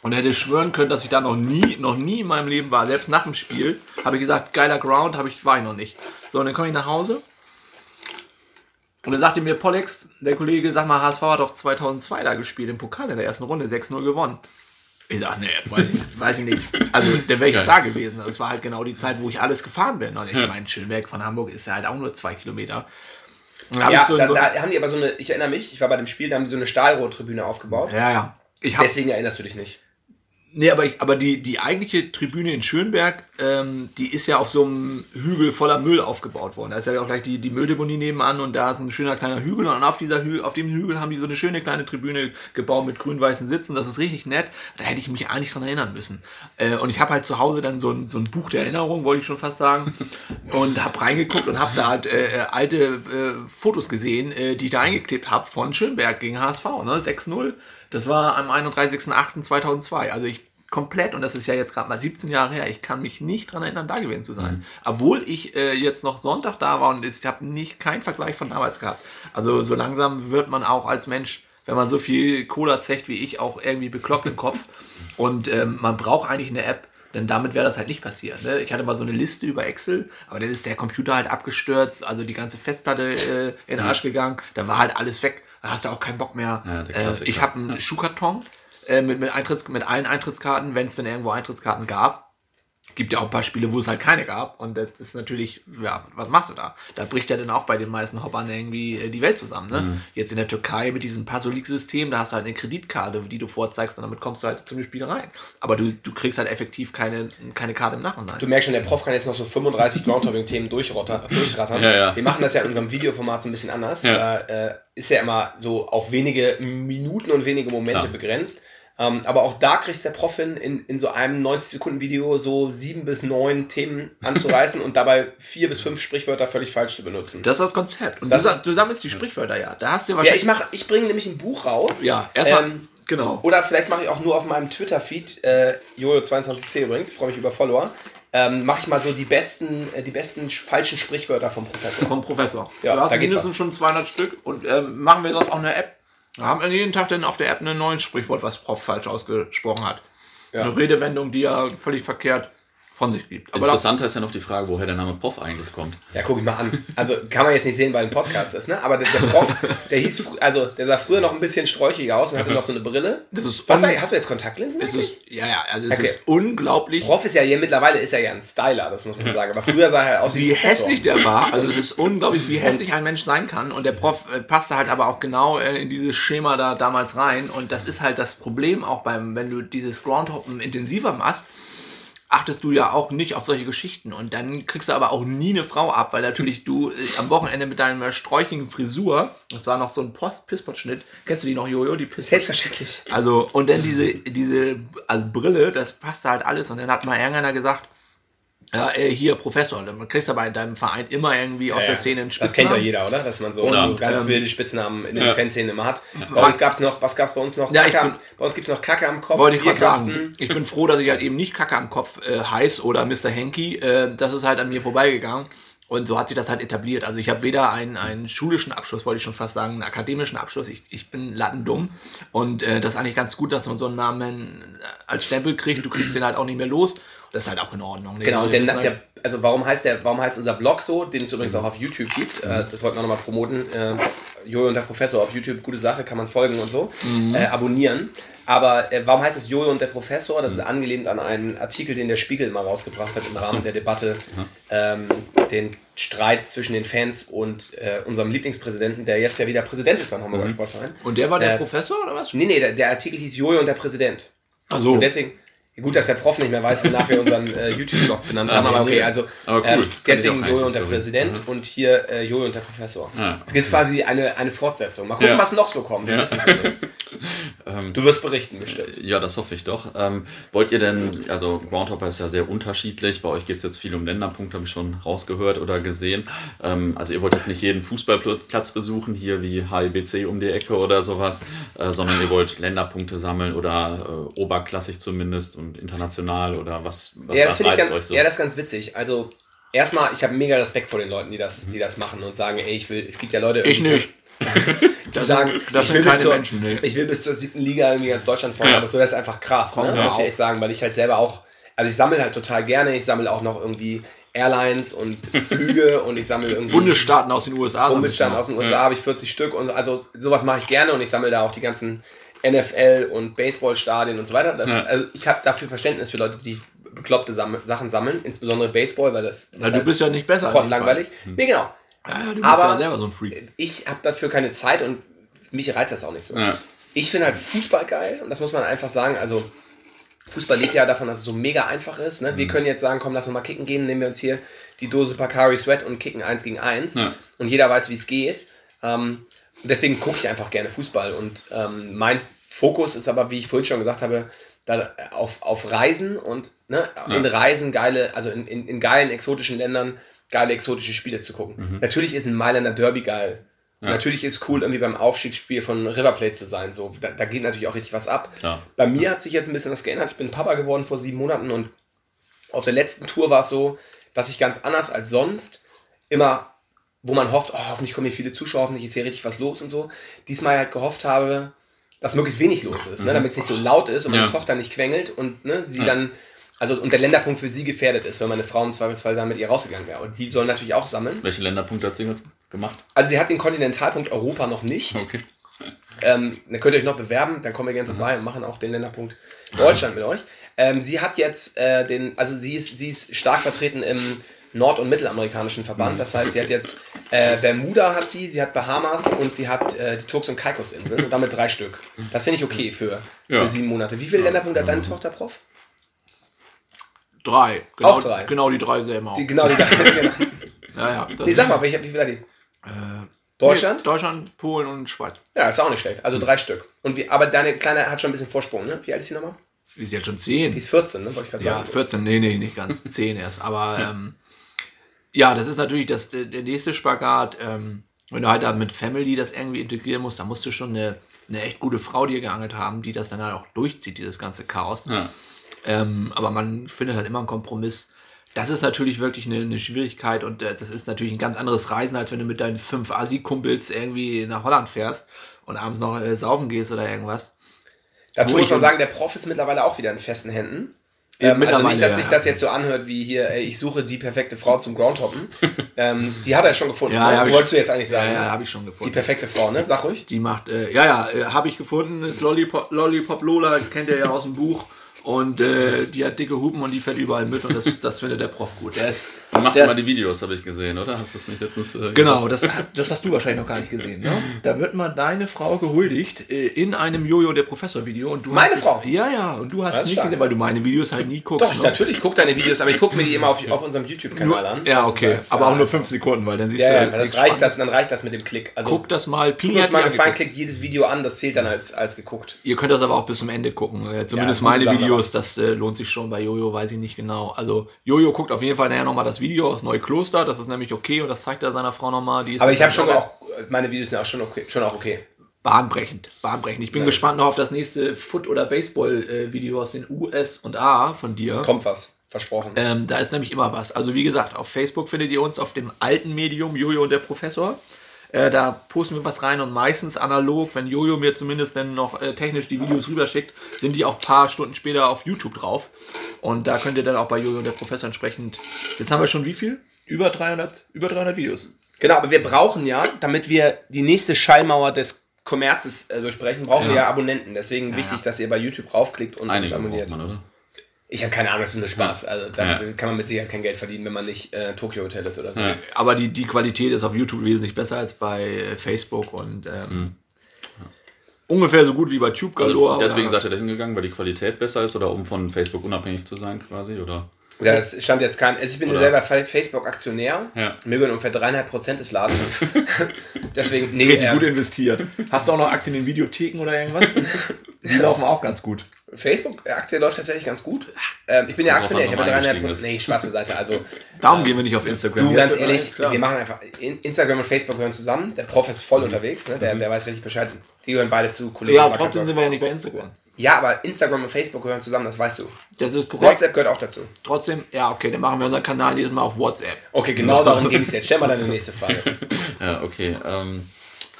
Speaker 3: und hätte schwören können, dass ich da noch nie, noch nie in meinem Leben war. Selbst nach dem Spiel habe ich gesagt, geiler Ground, habe ich, war ich noch nicht. So, und dann komme ich nach Hause. Und dann sagte mir Pollex, der Kollege, sag mal, HSV hat doch 2002 da gespielt im Pokal in der ersten Runde, 6-0 gewonnen. Ich sag, nee, weiß ich, <laughs> weiß ich nicht. Also, dann wäre ich ja da gewesen. Das war halt genau die Zeit, wo ich alles gefahren bin. Und ich ja. meine, Schönberg von Hamburg ist ja halt auch nur zwei Kilometer.
Speaker 2: Ja, so da, da, haben die aber so eine, ich erinnere mich, ich war bei dem Spiel, da haben die so eine Stahlrohrtribüne aufgebaut.
Speaker 3: Ja, ja.
Speaker 2: Deswegen erinnerst du dich nicht.
Speaker 3: Nee, aber, ich, aber die, die eigentliche Tribüne in Schönberg, ähm, die ist ja auf so einem Hügel voller Müll aufgebaut worden. Da ist ja auch gleich die, die Mülldeponie nebenan und da ist ein schöner kleiner Hügel und auf, dieser Hü auf dem Hügel haben die so eine schöne kleine Tribüne gebaut mit grün-weißen Sitzen. Das ist richtig nett. Da hätte ich mich eigentlich dran erinnern müssen. Äh, und ich habe halt zu Hause dann so ein, so ein Buch der Erinnerung, wollte ich schon fast sagen, <laughs> und habe reingeguckt und habe da halt äh, äh, alte äh, Fotos gesehen, äh, die ich da eingeklebt habe von Schönberg gegen HSV. Ne? 6-0 das war am 31.08.2002. Also ich komplett, und das ist ja jetzt gerade mal 17 Jahre her, ich kann mich nicht daran erinnern, da gewesen zu sein. Mhm. Obwohl ich äh, jetzt noch Sonntag da war und ich habe nicht keinen Vergleich von damals gehabt. Also so langsam wird man auch als Mensch, wenn man so viel Cola zecht wie ich, auch irgendwie bekloppt im Kopf. <laughs> Und ähm, man braucht eigentlich eine App, Denn damit wäre das halt nicht passiert. Ne? Ich hatte mal so eine Liste über Excel, aber dann ist der Computer halt abgestürzt, also die ganze Festplatte äh, in den Arsch gegangen, da war halt alles weg, da hast du auch keinen Bock mehr. Ja, äh, ich habe einen. Schuhkarton äh, mit, mit, Eintritts, mit allen Eintrittskarten, wenn es denn irgendwo Eintrittskarten gab gibt ja auch ein paar Spiele, wo es halt keine gab. Und das ist natürlich, ja, was machst du da? Da bricht ja dann auch bei den meisten Hoppern irgendwie äh, die Welt zusammen. Ne? Mhm. Jetzt in der Türkei mit diesem Passolik-System, da hast du halt eine Kreditkarte, die du vorzeigst und damit kommst du halt zu dem Spiel rein. Aber du, du kriegst halt effektiv keine, keine Karte im Nachhinein.
Speaker 2: Du merkst schon, der Prof kann jetzt noch so 35 Groundhopping-Themen <laughs> durchrattern. Ja, ja. Wir machen das ja in unserem Videoformat so ein bisschen anders. Ja. Da äh, ist ja immer so auf wenige Minuten und wenige Momente Klar. begrenzt. Ähm, aber auch da kriegt der Prof hin, in, in so einem 90-Sekunden-Video so sieben bis neun Themen anzureißen und dabei vier bis fünf Sprichwörter völlig falsch zu benutzen.
Speaker 3: Das ist das Konzept. Und das du, ist, du sammelst die Sprichwörter ja. Da hast du
Speaker 2: wahrscheinlich. Ja, ich, ich bringe nämlich ein Buch raus.
Speaker 3: Ja, erstmal. Ähm, genau.
Speaker 2: Oder vielleicht mache ich auch nur auf meinem Twitter-Feed, äh, Jojo22c übrigens, freue mich über Follower. Ähm, mache ich mal so die besten, äh, die besten falschen Sprichwörter vom Professor.
Speaker 3: Vom Professor. Ja, du hast da mindestens schon 200 Stück und ähm, machen wir sonst auch eine App haben wir jeden Tag dann auf der App ein neues Sprichwort, was Prof falsch ausgesprochen hat. Ja. Eine Redewendung, die ja völlig verkehrt von sich gibt.
Speaker 1: Aber Interessanter ist ja noch die Frage, woher der Name Prof eigentlich kommt.
Speaker 2: Ja, guck ich mal an. Also kann man jetzt nicht sehen, weil ein Podcast ist, ne? Aber der, der Prof, der hieß, also der sah früher noch ein bisschen sträuchiger aus und hatte noch so eine Brille.
Speaker 3: Das ist
Speaker 2: Was, hast du jetzt Kontaktlinsen?
Speaker 3: Ist, ja, ja, also es okay. ist unglaublich.
Speaker 2: Prof ist ja hier, mittlerweile ist er ja ein Styler, das muss man sagen. Aber früher sah er halt aus
Speaker 3: wie, wie hässlich der war. Also es ist unglaublich, wie hässlich ein Mensch sein kann. Und der Prof äh, passte halt aber auch genau äh, in dieses Schema da damals rein. Und das ist halt das Problem auch beim, wenn du dieses Groundhoppen intensiver machst achtest du ja auch nicht auf solche Geschichten. Und dann kriegst du aber auch nie eine Frau ab, weil natürlich du äh, am Wochenende mit deiner sträuchigen Frisur, das war noch so ein Pisspot-Schnitt, kennst du die noch, Jojo? Die
Speaker 2: Pisspot Selbstverständlich.
Speaker 3: Also, und dann diese, diese also Brille, das passte halt alles. Und dann hat mal irgendeiner gesagt, ja, äh, hier Professor, dann kriegst du aber in deinem Verein immer irgendwie aus ja, der Szene einen
Speaker 2: Spitznamen. Das kennt ja jeder, oder? Dass man so, und, ganz ähm, wilde Spitznamen in den ja. Fanszenen immer hat. Bei uns gab es noch, was gab es bei uns noch?
Speaker 3: Ja, bin,
Speaker 2: bei uns gibt es noch Kacke am Kopf.
Speaker 3: Wollte ich gerade sagen. Ich bin froh, dass ich halt eben nicht Kacke am Kopf äh, heiß oder Mr. Henky. Äh, das ist halt an mir vorbeigegangen. Und so hat sich das halt etabliert. Also ich habe weder einen, einen schulischen Abschluss, wollte ich schon fast sagen, einen akademischen Abschluss. Ich, ich bin lattendumm. Und äh, das ist eigentlich ganz gut, dass man so einen Namen äh, als Stempel kriegt. Du kriegst den halt auch nicht mehr los. Das ist halt auch in Ordnung.
Speaker 2: Ne? Genau, denn halt der, also warum heißt der, warum heißt unser Blog so, den es übrigens auch auf YouTube gibt, äh, das wollten wir nochmal promoten. Äh, Jojo und der Professor auf YouTube, gute Sache, kann man folgen und so. Mhm. Äh, abonnieren. Aber äh, warum heißt es Jojo und der Professor? Das ist mhm. angelehnt an einen Artikel, den der Spiegel mal rausgebracht hat im Rahmen so. der Debatte. Mhm. Ähm, den Streit zwischen den Fans und äh, unserem Lieblingspräsidenten, der jetzt ja wieder Präsident ist beim Hamburger mhm. Sportverein.
Speaker 3: Und der war der äh, Professor oder was?
Speaker 2: Nee, nee, der, der Artikel hieß Jojo und der Präsident.
Speaker 3: Ach so.
Speaker 2: Und deswegen, Gut, dass der Prof nicht mehr weiß, wonach wir unseren äh, <laughs> YouTube-Blog benannt haben, aber okay, also aber cool. äh, deswegen Jojo und der Präsident mhm. und hier äh, Jojo und der Professor. Ja. Das ist quasi eine, eine Fortsetzung. Mal gucken, ja. was noch so kommt. Wir ja. wissen es nicht. <laughs> Ähm, du wirst berichten, bestimmt.
Speaker 1: Ja, das hoffe ich doch. Ähm, wollt ihr denn, also Groundhopper ist ja sehr unterschiedlich. Bei euch geht es jetzt viel um Länderpunkte, habe ich schon rausgehört oder gesehen. Ähm, also ihr wollt jetzt nicht jeden Fußballplatz besuchen, hier wie HIBC um die Ecke oder sowas, äh, sondern ihr wollt Länderpunkte sammeln oder äh, oberklassig zumindest und international oder was,
Speaker 2: was ja, das finde ich ganz, euch so? Ja, das ist ganz witzig. Also erstmal, ich habe mega Respekt vor den Leuten, die das, die das machen und sagen, ey, ich will, es gibt ja Leute.
Speaker 3: Ich nicht. <laughs>
Speaker 2: die sagen,
Speaker 3: das
Speaker 2: ich will,
Speaker 3: keine
Speaker 2: zur,
Speaker 3: Menschen, nee.
Speaker 2: ich will bis zur siebten Liga irgendwie ganz Deutschland fahren. Ja. So, das ist einfach krass, ne? muss ich echt sagen, weil ich halt selber auch, also ich sammle halt total gerne, ich sammle auch noch irgendwie Airlines und <laughs> Flüge und ich sammle irgendwie.
Speaker 3: Bundesstaaten aus den USA.
Speaker 2: Bundesstaaten aus den USA ja. habe ich 40 Stück und also sowas mache ich gerne und ich sammle da auch die ganzen NFL und Baseballstadien und so weiter. Das, ja. Also ich habe dafür Verständnis für Leute, die bekloppte Sam Sachen sammeln, insbesondere Baseball, weil das.
Speaker 3: Ja, du halt bist ja nicht besser.
Speaker 2: langweilig. Hm. Nee, genau.
Speaker 3: Ja, du bist Aber ja selber so ein Freak.
Speaker 2: Ich habe dafür keine Zeit und mich reizt das auch nicht so. Ja. Ich finde halt Fußball geil und das muss man einfach sagen. Also Fußball lebt ja davon, dass es so mega einfach ist. Ne? Wir mhm. können jetzt sagen, komm, lass uns mal kicken gehen, nehmen wir uns hier die Dose Pacari Sweat und kicken eins gegen eins. Ja. Und jeder weiß, wie es geht. Ähm, deswegen gucke ich einfach gerne Fußball. Und ähm, mein Fokus ist aber, wie ich vorhin schon gesagt habe, da auf, auf Reisen und ne, ja. in Reisen geile, also in, in, in, geilen exotischen Ländern geile exotische Spiele zu gucken. Mhm. Natürlich ist ein Mailänder Derby geil. Ja. Natürlich ist cool, irgendwie beim Aufstiegsspiel von River Plate zu sein. So, da, da geht natürlich auch richtig was ab.
Speaker 1: Klar.
Speaker 2: Bei mir hat sich jetzt ein bisschen was geändert. Ich bin Papa geworden vor sieben Monaten und auf der letzten Tour war es so, dass ich ganz anders als sonst immer, wo man hofft, oh, hoffentlich kommen hier viele Zuschauer, hoffentlich ist hier richtig was los und so, diesmal halt gehofft habe, dass möglichst wenig los ist, ne? Mhm. damit es nicht so laut ist und meine ja. Tochter nicht quengelt und ne, sie ja. dann Also und der Länderpunkt für sie gefährdet ist, wenn meine Frau im Zweifelsfall dann mit ihr rausgegangen wäre. Und die sollen natürlich auch sammeln.
Speaker 1: Welche Länderpunkte hat sie jetzt gemacht?
Speaker 2: Also sie hat den Kontinentalpunkt Europa noch nicht.
Speaker 1: Okay.
Speaker 2: Ähm, dann könnt ihr euch noch bewerben, dann kommen wir gerne vorbei und machen auch den Länderpunkt Deutschland mit euch. Ähm, sie hat jetzt äh, den, also sie ist, sie ist stark vertreten im nord- und mittelamerikanischen Verband. Das heißt, sie hat jetzt äh, Bermuda hat sie, sie hat Bahamas und sie hat äh, die Turks- und Caicos-Inseln und damit drei Stück. Das finde ich okay für,
Speaker 1: Ja.
Speaker 2: für sieben Monate. Wie viele Länderpunkte hat deine Tochter, Prof?
Speaker 3: Drei. Genau,
Speaker 2: Auch drei.
Speaker 3: Genau die drei selben auch.
Speaker 2: Die, genau die <laughs> genau.
Speaker 3: ja, ja.
Speaker 2: Nee, sag mal, wie viel hat die?
Speaker 3: äh,
Speaker 2: Deutschland?
Speaker 3: nee, Deutschland, Polen und Schweiz.
Speaker 2: Ja, ist auch nicht schlecht. Also drei Stück. Und wie, aber deine Kleine hat schon ein bisschen Vorsprung, ne? Wie alt ist sie nochmal?
Speaker 3: Die ist jetzt schon zehn.
Speaker 2: Die ist 14, ne? Wollte ich gerade
Speaker 3: Ja,
Speaker 2: sagen.
Speaker 3: 14, nee, nee, nicht ganz 10 erst. Aber <laughs> ähm, ja, das ist natürlich das, der, der nächste Spagat. Ähm, wenn du halt da mit Family das irgendwie integrieren musst, dann musst du schon eine, eine echt gute Frau dir geangelt haben, die das dann halt auch durchzieht, dieses ganze Chaos.
Speaker 1: Ja.
Speaker 3: Ähm, aber man findet halt immer einen Kompromiss. Das ist natürlich wirklich eine, eine Schwierigkeit und äh, das ist natürlich ein ganz anderes Reisen, als wenn du mit deinen fünf Asi-Kumpels irgendwie nach Holland fährst und abends noch äh, saufen gehst oder irgendwas.
Speaker 2: Dazu
Speaker 3: Wo
Speaker 2: muss
Speaker 3: ich-
Speaker 2: man sagen, der Prof ist mittlerweile auch wieder in festen Händen.
Speaker 3: Ja,
Speaker 2: Ähm, also nicht, dass sich das jetzt so anhört wie hier, ey, ich suche die perfekte Frau zum Groundhoppen. <laughs> ähm, die hat er schon gefunden.
Speaker 3: Ja,
Speaker 2: ne? Wolltest du jetzt eigentlich sagen?
Speaker 3: Ja, ja, habe ich schon
Speaker 2: die
Speaker 3: gefunden.
Speaker 2: perfekte Frau, ne? Sag ruhig.
Speaker 3: Die macht, äh, ja, ja, äh, habe ich gefunden, ist Lollipop, Lollipop Lola, kennt ihr ja aus dem Buch. Und äh, die hat dicke Hupen und die fährt überall mit und das, das findet der Prof gut. Der ist,
Speaker 1: Und macht immer die Videos, habe ich gesehen, oder? Hast du das nicht letztens äh,
Speaker 3: Genau, das, das hast du wahrscheinlich noch gar nicht gesehen. Ne? Da wird mal deine Frau gehuldigt äh, in einem Jojo der Professor Video und du
Speaker 2: Meine
Speaker 3: hast
Speaker 2: Frau?
Speaker 3: Es, ja, ja, und du hast
Speaker 2: Das
Speaker 3: es nicht
Speaker 2: stark.
Speaker 3: gesehen, weil du meine Videos halt nie guckst.
Speaker 2: Doch,
Speaker 3: ne?
Speaker 2: natürlich, ich gucke deine Videos, aber ich gucke mir die immer auf, auf unserem YouTube-Kanal an.
Speaker 3: ja,
Speaker 2: Das ist
Speaker 3: okay,
Speaker 2: halt-
Speaker 3: aber auch nur fünf Sekunden, weil dann siehst
Speaker 2: Ja,
Speaker 3: du
Speaker 2: ja,
Speaker 3: jetzt
Speaker 2: das
Speaker 3: nichts
Speaker 2: reicht das, dann reicht das mit dem Klick. Also,
Speaker 3: Guck das mal,
Speaker 2: tut
Speaker 3: Pini
Speaker 2: uns
Speaker 3: hat
Speaker 2: mal gefallen, klickt jedes Video an, das zählt dann als, als geguckt.
Speaker 3: Ihr könnt das aber auch bis zum Ende gucken. Äh, Zumindest
Speaker 2: gute
Speaker 3: meine Videos, das äh, lohnt sich schon. Bei Jojo weiß ich nicht genau. Also Jojo guckt auf jeden Fall nachher nochmal das Video aus Neukloster. Das ist nämlich okay und das zeigt er seiner Frau nochmal. Die
Speaker 2: Aber ich habe schon
Speaker 3: auch
Speaker 2: auch, meine Videos sind auch schon, okay, schon auch okay.
Speaker 3: bahnbrechend. Bahnbrechend. Ich bin
Speaker 2: Ja.
Speaker 3: gespannt noch auf das nächste Foot- oder Baseball-Video aus den US und A von dir.
Speaker 2: Kommt was, versprochen.
Speaker 3: Ähm, da ist nämlich immer was. Also wie gesagt, auf Facebook findet ihr uns auf dem alten Medium Jojo und der Professor. Äh, da posten wir was rein und meistens analog, wenn Jojo mir zumindest dann noch äh, technisch die Videos rüberschickt, sind die auch ein paar Stunden später auf YouTube drauf. Und da könnt ihr dann auch bei Jojo und der Professor entsprechend. Jetzt haben wir schon wie viel? Über 300, über 300 Videos.
Speaker 2: Genau, aber wir brauchen ja, damit wir die nächste Schallmauer des Kommerzes äh, durchbrechen, brauchen wir
Speaker 3: Ja.
Speaker 2: ja Abonnenten. Deswegen wichtig,
Speaker 3: ja.
Speaker 2: dass ihr bei YouTube raufklickt und
Speaker 1: Einige
Speaker 2: abonniert.
Speaker 1: man, oder?
Speaker 2: Ich habe keine Ahnung, das ist nur Spaß. Also da
Speaker 1: Ja.
Speaker 2: kann man mit Sicherheit kein Geld verdienen, wenn man nicht äh, Tokyo Hotel ist oder so.
Speaker 1: Ja.
Speaker 3: Aber die, die Qualität ist auf YouTube wesentlich besser als bei Facebook und ähm, ungefähr so gut wie bei Tube Galore.
Speaker 1: Also deswegen seid ihr da hingegangen, weil die Qualität besser ist oder um von Facebook unabhängig zu sein quasi, oder?
Speaker 2: Ja, es stand jetzt kein. Also ich bin ja
Speaker 1: Oder-
Speaker 2: selber Fa- Facebook-Aktionär.
Speaker 1: Ja.
Speaker 2: Mir gehören ungefähr dreieinhalb Prozent des Ladens. <laughs> <laughs> Deswegen, nee,
Speaker 3: Richtig
Speaker 2: ähm,
Speaker 3: gut investiert. Hast du auch noch Aktien in Videotheken oder irgendwas? <laughs> Die laufen auch ganz gut.
Speaker 2: Facebook-Aktie läuft tatsächlich ganz gut. Ähm, ich bin ja Aktionär, ich habe dreieinhalb Prozent. Nee, Spaß beiseite. Also,
Speaker 3: Darum gehen wir nicht auf Instagram.
Speaker 2: du, ganz ehrlich, wir machen einfach. In- Instagram und Facebook gehören zusammen. Der Prof ist voll unterwegs, ne? der, der weiß richtig Bescheid. Die gehören beide zu Kollegen.
Speaker 3: Ja, trotzdem sind wir ja nicht bei Instagram.
Speaker 2: Ja, aber Instagram und Facebook gehören zusammen, das weißt du.
Speaker 3: Das ist korrekt.
Speaker 2: WhatsApp gehört auch dazu.
Speaker 3: Trotzdem, ja, okay, dann machen wir unseren Kanal dieses Mal auf WhatsApp.
Speaker 2: Okay, genau darum <laughs> ging es jetzt. Stell mal deine nächste Frage. <laughs>
Speaker 1: Ja, okay. Ähm,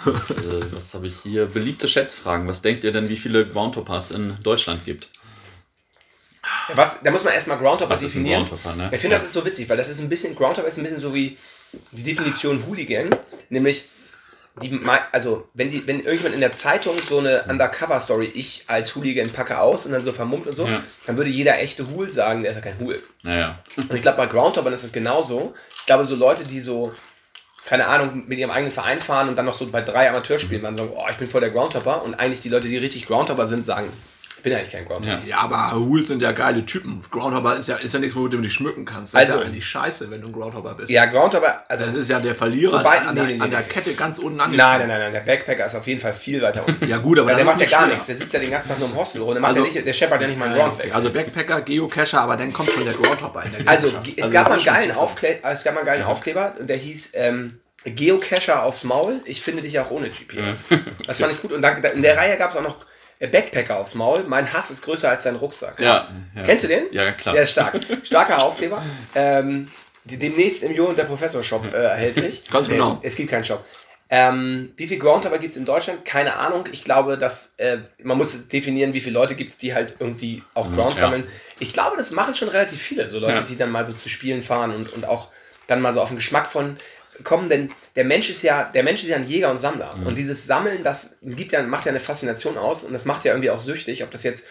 Speaker 1: was äh, was habe ich hier? Beliebte Schätzfragen. Was denkt ihr denn, wie viele Groundhoppers in Deutschland gibt?
Speaker 2: Was, da muss man erstmal Groundhopper
Speaker 1: Was ist ein
Speaker 2: definieren.
Speaker 1: Groundhopper, ne?
Speaker 2: Ich finde, das ist so witzig, weil das ist ein bisschen, Groundhopper ist ein bisschen so wie die Definition Hooligan, nämlich die, also wenn die, wenn irgendjemand in der Zeitung so eine Undercover-Story, ich als Hooligan packe aus und dann so vermummt und so,
Speaker 1: Ja.
Speaker 2: dann würde jeder echte Hool sagen, der ist ja kein Hool.
Speaker 1: Naja.
Speaker 2: Und ich glaube, bei Groundhoppern ist das genauso. Ich glaube, so Leute, die so, keine Ahnung, mit ihrem eigenen Verein fahren und dann noch so bei drei Amateurspielen, dann sagen, oh, ich bin voll der Groundhopper und eigentlich die Leute, die richtig Groundhopper sind, sagen, bin eigentlich kein Groundhopper.
Speaker 1: Ja.
Speaker 3: Ja, aber Hools sind ja geile Typen. Groundhopper ist ja, ist ja nichts, womit du dich schmücken kannst. Das
Speaker 2: Also-
Speaker 3: ist ja eigentlich scheiße, wenn du ein Groundhopper bist.
Speaker 2: Ja, Groundhopper, also
Speaker 3: Das ist ja der Verlierer
Speaker 2: Wobei-
Speaker 3: an,
Speaker 2: nee,
Speaker 3: der,
Speaker 2: nee, nee,
Speaker 3: an der. Kette ganz unten an.
Speaker 2: Nein, nein, nein, nein, der Backpacker ist auf jeden Fall viel weiter unten. <laughs>
Speaker 3: Ja gut, aber
Speaker 2: Weil der macht ja gar
Speaker 3: nicht
Speaker 2: nichts. Der sitzt ja den ganzen Tag nur im Hostel rum. Der, macht
Speaker 3: Also-
Speaker 2: ja nicht, der scheppert ja nicht mal einen. Ground weg.
Speaker 3: Also Backpacker, Geocacher, aber dann kommt schon der Groundhopper in der
Speaker 2: Also,
Speaker 3: Gesellschaft.
Speaker 2: es
Speaker 3: Also
Speaker 2: gab mal einen geilen,
Speaker 3: so.
Speaker 2: Aufkle es gab mal einen geilen Aufkleber und der hieß ähm, Geocacher aufs Maul. Ich finde dich auch ohne GPS. Das fand ich gut. Und dann, in der Reihe gab es auch noch Backpacker aufs Maul. Mein Hass ist größer als dein Rucksack.
Speaker 1: Ja, ja.
Speaker 2: Kennst du den?
Speaker 1: Ja, klar.
Speaker 2: Der ist stark. Starker Aufkleber. Ähm, demnächst im und der Professor Shop äh, erhältlich. <laughs>
Speaker 3: Ganz genau.
Speaker 2: Äh, es gibt keinen Shop. Ähm, wie viel Groundhopper gibt es in Deutschland? Keine Ahnung. Ich glaube, dass äh, man muss definieren, wie viele Leute gibt es, die halt irgendwie auch mhm, Ground ja. sammeln. Ich glaube, das machen schon relativ viele, so Leute, ja. die dann mal so zu Spielen fahren und, und auch dann mal so auf den Geschmack von kommen, denn der Mensch ist ja, der Mensch ist ja ein Jäger und Sammler. Mhm. Und dieses Sammeln, das gibt ja, macht ja eine Faszination aus und das macht ja irgendwie auch süchtig, ob das jetzt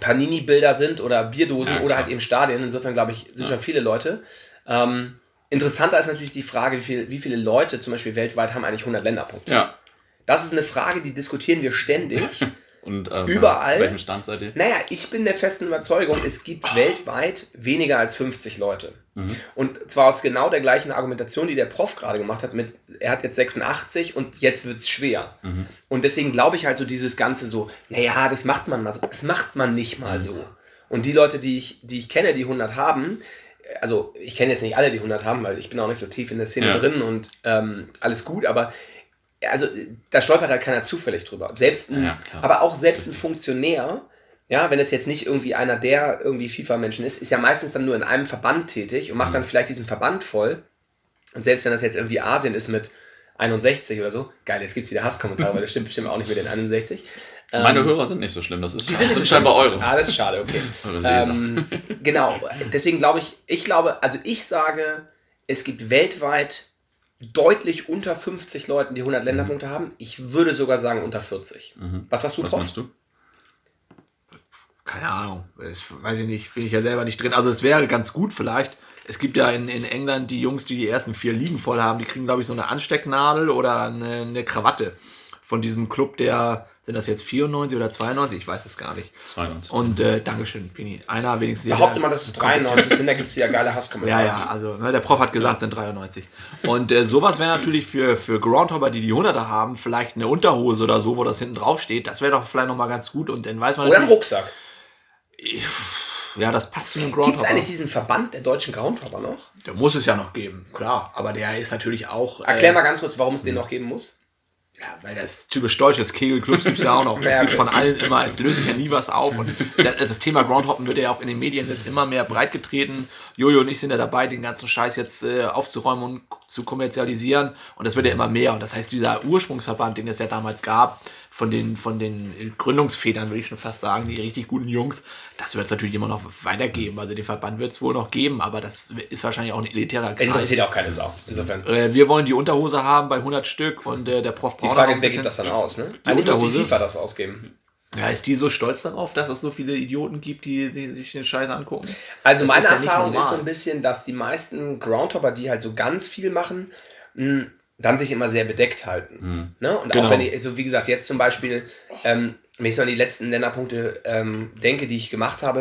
Speaker 2: Panini-Bilder sind oder Bierdosen ja, oder halt eben Stadien. Insofern, glaube ich, sind ja. schon viele Leute. Ähm, interessanter ist natürlich die Frage, wie, viel, wie viele Leute zum Beispiel weltweit haben eigentlich 100 Länderpunkte. Ja. Das ist eine Frage, die diskutieren wir ständig. <laughs>
Speaker 1: Und ähm,
Speaker 2: überall.
Speaker 1: Welchem Stand seid ihr?
Speaker 2: Naja, ich bin der festen Überzeugung, es gibt oh. weltweit weniger als 50 Leute. Mhm. Und zwar aus genau der gleichen Argumentation, die der Prof gerade gemacht hat, mit er hat jetzt 86 und jetzt wird es schwer. Mhm. Und deswegen glaube ich halt so dieses Ganze so, naja, das macht man mal so. Das macht man nicht mal mhm. so. Und die Leute, die ich, die ich kenne, die 100 haben, also ich kenne jetzt nicht alle, die 100 haben, weil ich bin auch nicht so tief in der Szene ja. drin und ähm, alles gut, aber also da stolpert halt keiner zufällig drüber. Selbst ein, ja, aber auch selbst ein Funktionär, ja, wenn es jetzt nicht irgendwie einer der irgendwie FIFA-Menschen ist, ist ja meistens dann nur in einem Verband tätig und macht mhm. dann vielleicht diesen Verband voll. Und selbst wenn das jetzt irgendwie Asien ist mit 61 oder so, geil, jetzt gibt es wieder Hasskommentare, weil das stimmt bestimmt auch nicht mit den 61.
Speaker 1: Meine ähm, Hörer sind nicht so schlimm, das ist
Speaker 2: die sind, sind scheinbar eure. Ah, das ist schade, okay. <laughs> ähm, genau, deswegen glaube ich, ich glaube, also ich sage, es gibt weltweit deutlich unter 50 Leuten, die 100 Länderpunkte mhm. haben. Ich würde sogar sagen unter 40. Mhm. Was hast du
Speaker 1: Was meinst du?
Speaker 3: Keine Ahnung, das weiß ich nicht, bin ich ja selber nicht drin. Also es wäre ganz gut vielleicht. Es gibt ja in, in England die Jungs, die die ersten vier Ligen voll haben, die kriegen, glaube ich, so eine Anstecknadel oder eine, eine Krawatte von diesem Club, der sind das jetzt 94 oder 92? Ich weiß es gar nicht.
Speaker 1: 92.
Speaker 3: Und äh, Dankeschön, Pini. Einer wenigstens.
Speaker 2: Behaupte mal, dass es 93 sind, da gibt es wieder geile Hasskommentare.
Speaker 3: Ja, ja, also ne, der Prof hat gesagt, es sind 93. Und äh, sowas wäre natürlich für, für Groundhopper, die die 100er haben, vielleicht eine Unterhose oder so, wo das hinten drauf steht. Das wäre doch vielleicht nochmal ganz gut. Und dann weiß man.
Speaker 2: Oder ein Rucksack.
Speaker 3: Ja, das passt zu einem
Speaker 2: Groundhopper. Gibt es eigentlich diesen Verband der deutschen Groundhopper noch?
Speaker 3: Der muss es ja noch geben, klar. Aber der ist natürlich auch.
Speaker 2: Erklär äh, mal ganz kurz, warum es den noch geben muss.
Speaker 3: Ja, weil das typisch deutsch ist. Kegelclubs gibt es ja auch noch. <laughs> Es gibt von allen immer, es löst sich ja nie was auf. Und das Thema Groundhoppen wird ja auch in den Medien jetzt immer mehr breitgetreten. Jojo und ich sind ja dabei, den ganzen Scheiß jetzt äh, aufzuräumen und zu kommerzialisieren. Und das wird ja immer mehr. Und das heißt, dieser Ursprungsverband, den es ja damals gab, von den, von den Gründungsvätern, würde ich schon fast sagen, die richtig guten Jungs, das wird es natürlich immer noch weitergeben. Also den Verband wird es wohl noch geben, aber das ist wahrscheinlich auch ein elitärer
Speaker 2: Kreis. Interessiert auch keine Sau, insofern.
Speaker 3: Äh, wir wollen die Unterhose haben bei 100 Stück und äh, der Prof
Speaker 2: Die Frage ist, wer gibt das dann aus, ne?
Speaker 3: Die Eigentlich Unterhose. muss
Speaker 2: die FIFA das ausgeben.
Speaker 3: Ja, ist die so stolz darauf, dass es so viele Idioten gibt, die, die sich den Scheiß angucken?
Speaker 2: Also das meine ist Erfahrung ja ist so ein bisschen, dass die meisten Groundhopper, die halt so ganz viel machen, mh, dann sich immer sehr bedeckt halten. Mhm. Ne? Und genau. auch wenn ich, also wie gesagt, jetzt zum Beispiel, ähm, wenn ich so an die letzten Länderpunkte ähm, denke, die ich gemacht habe,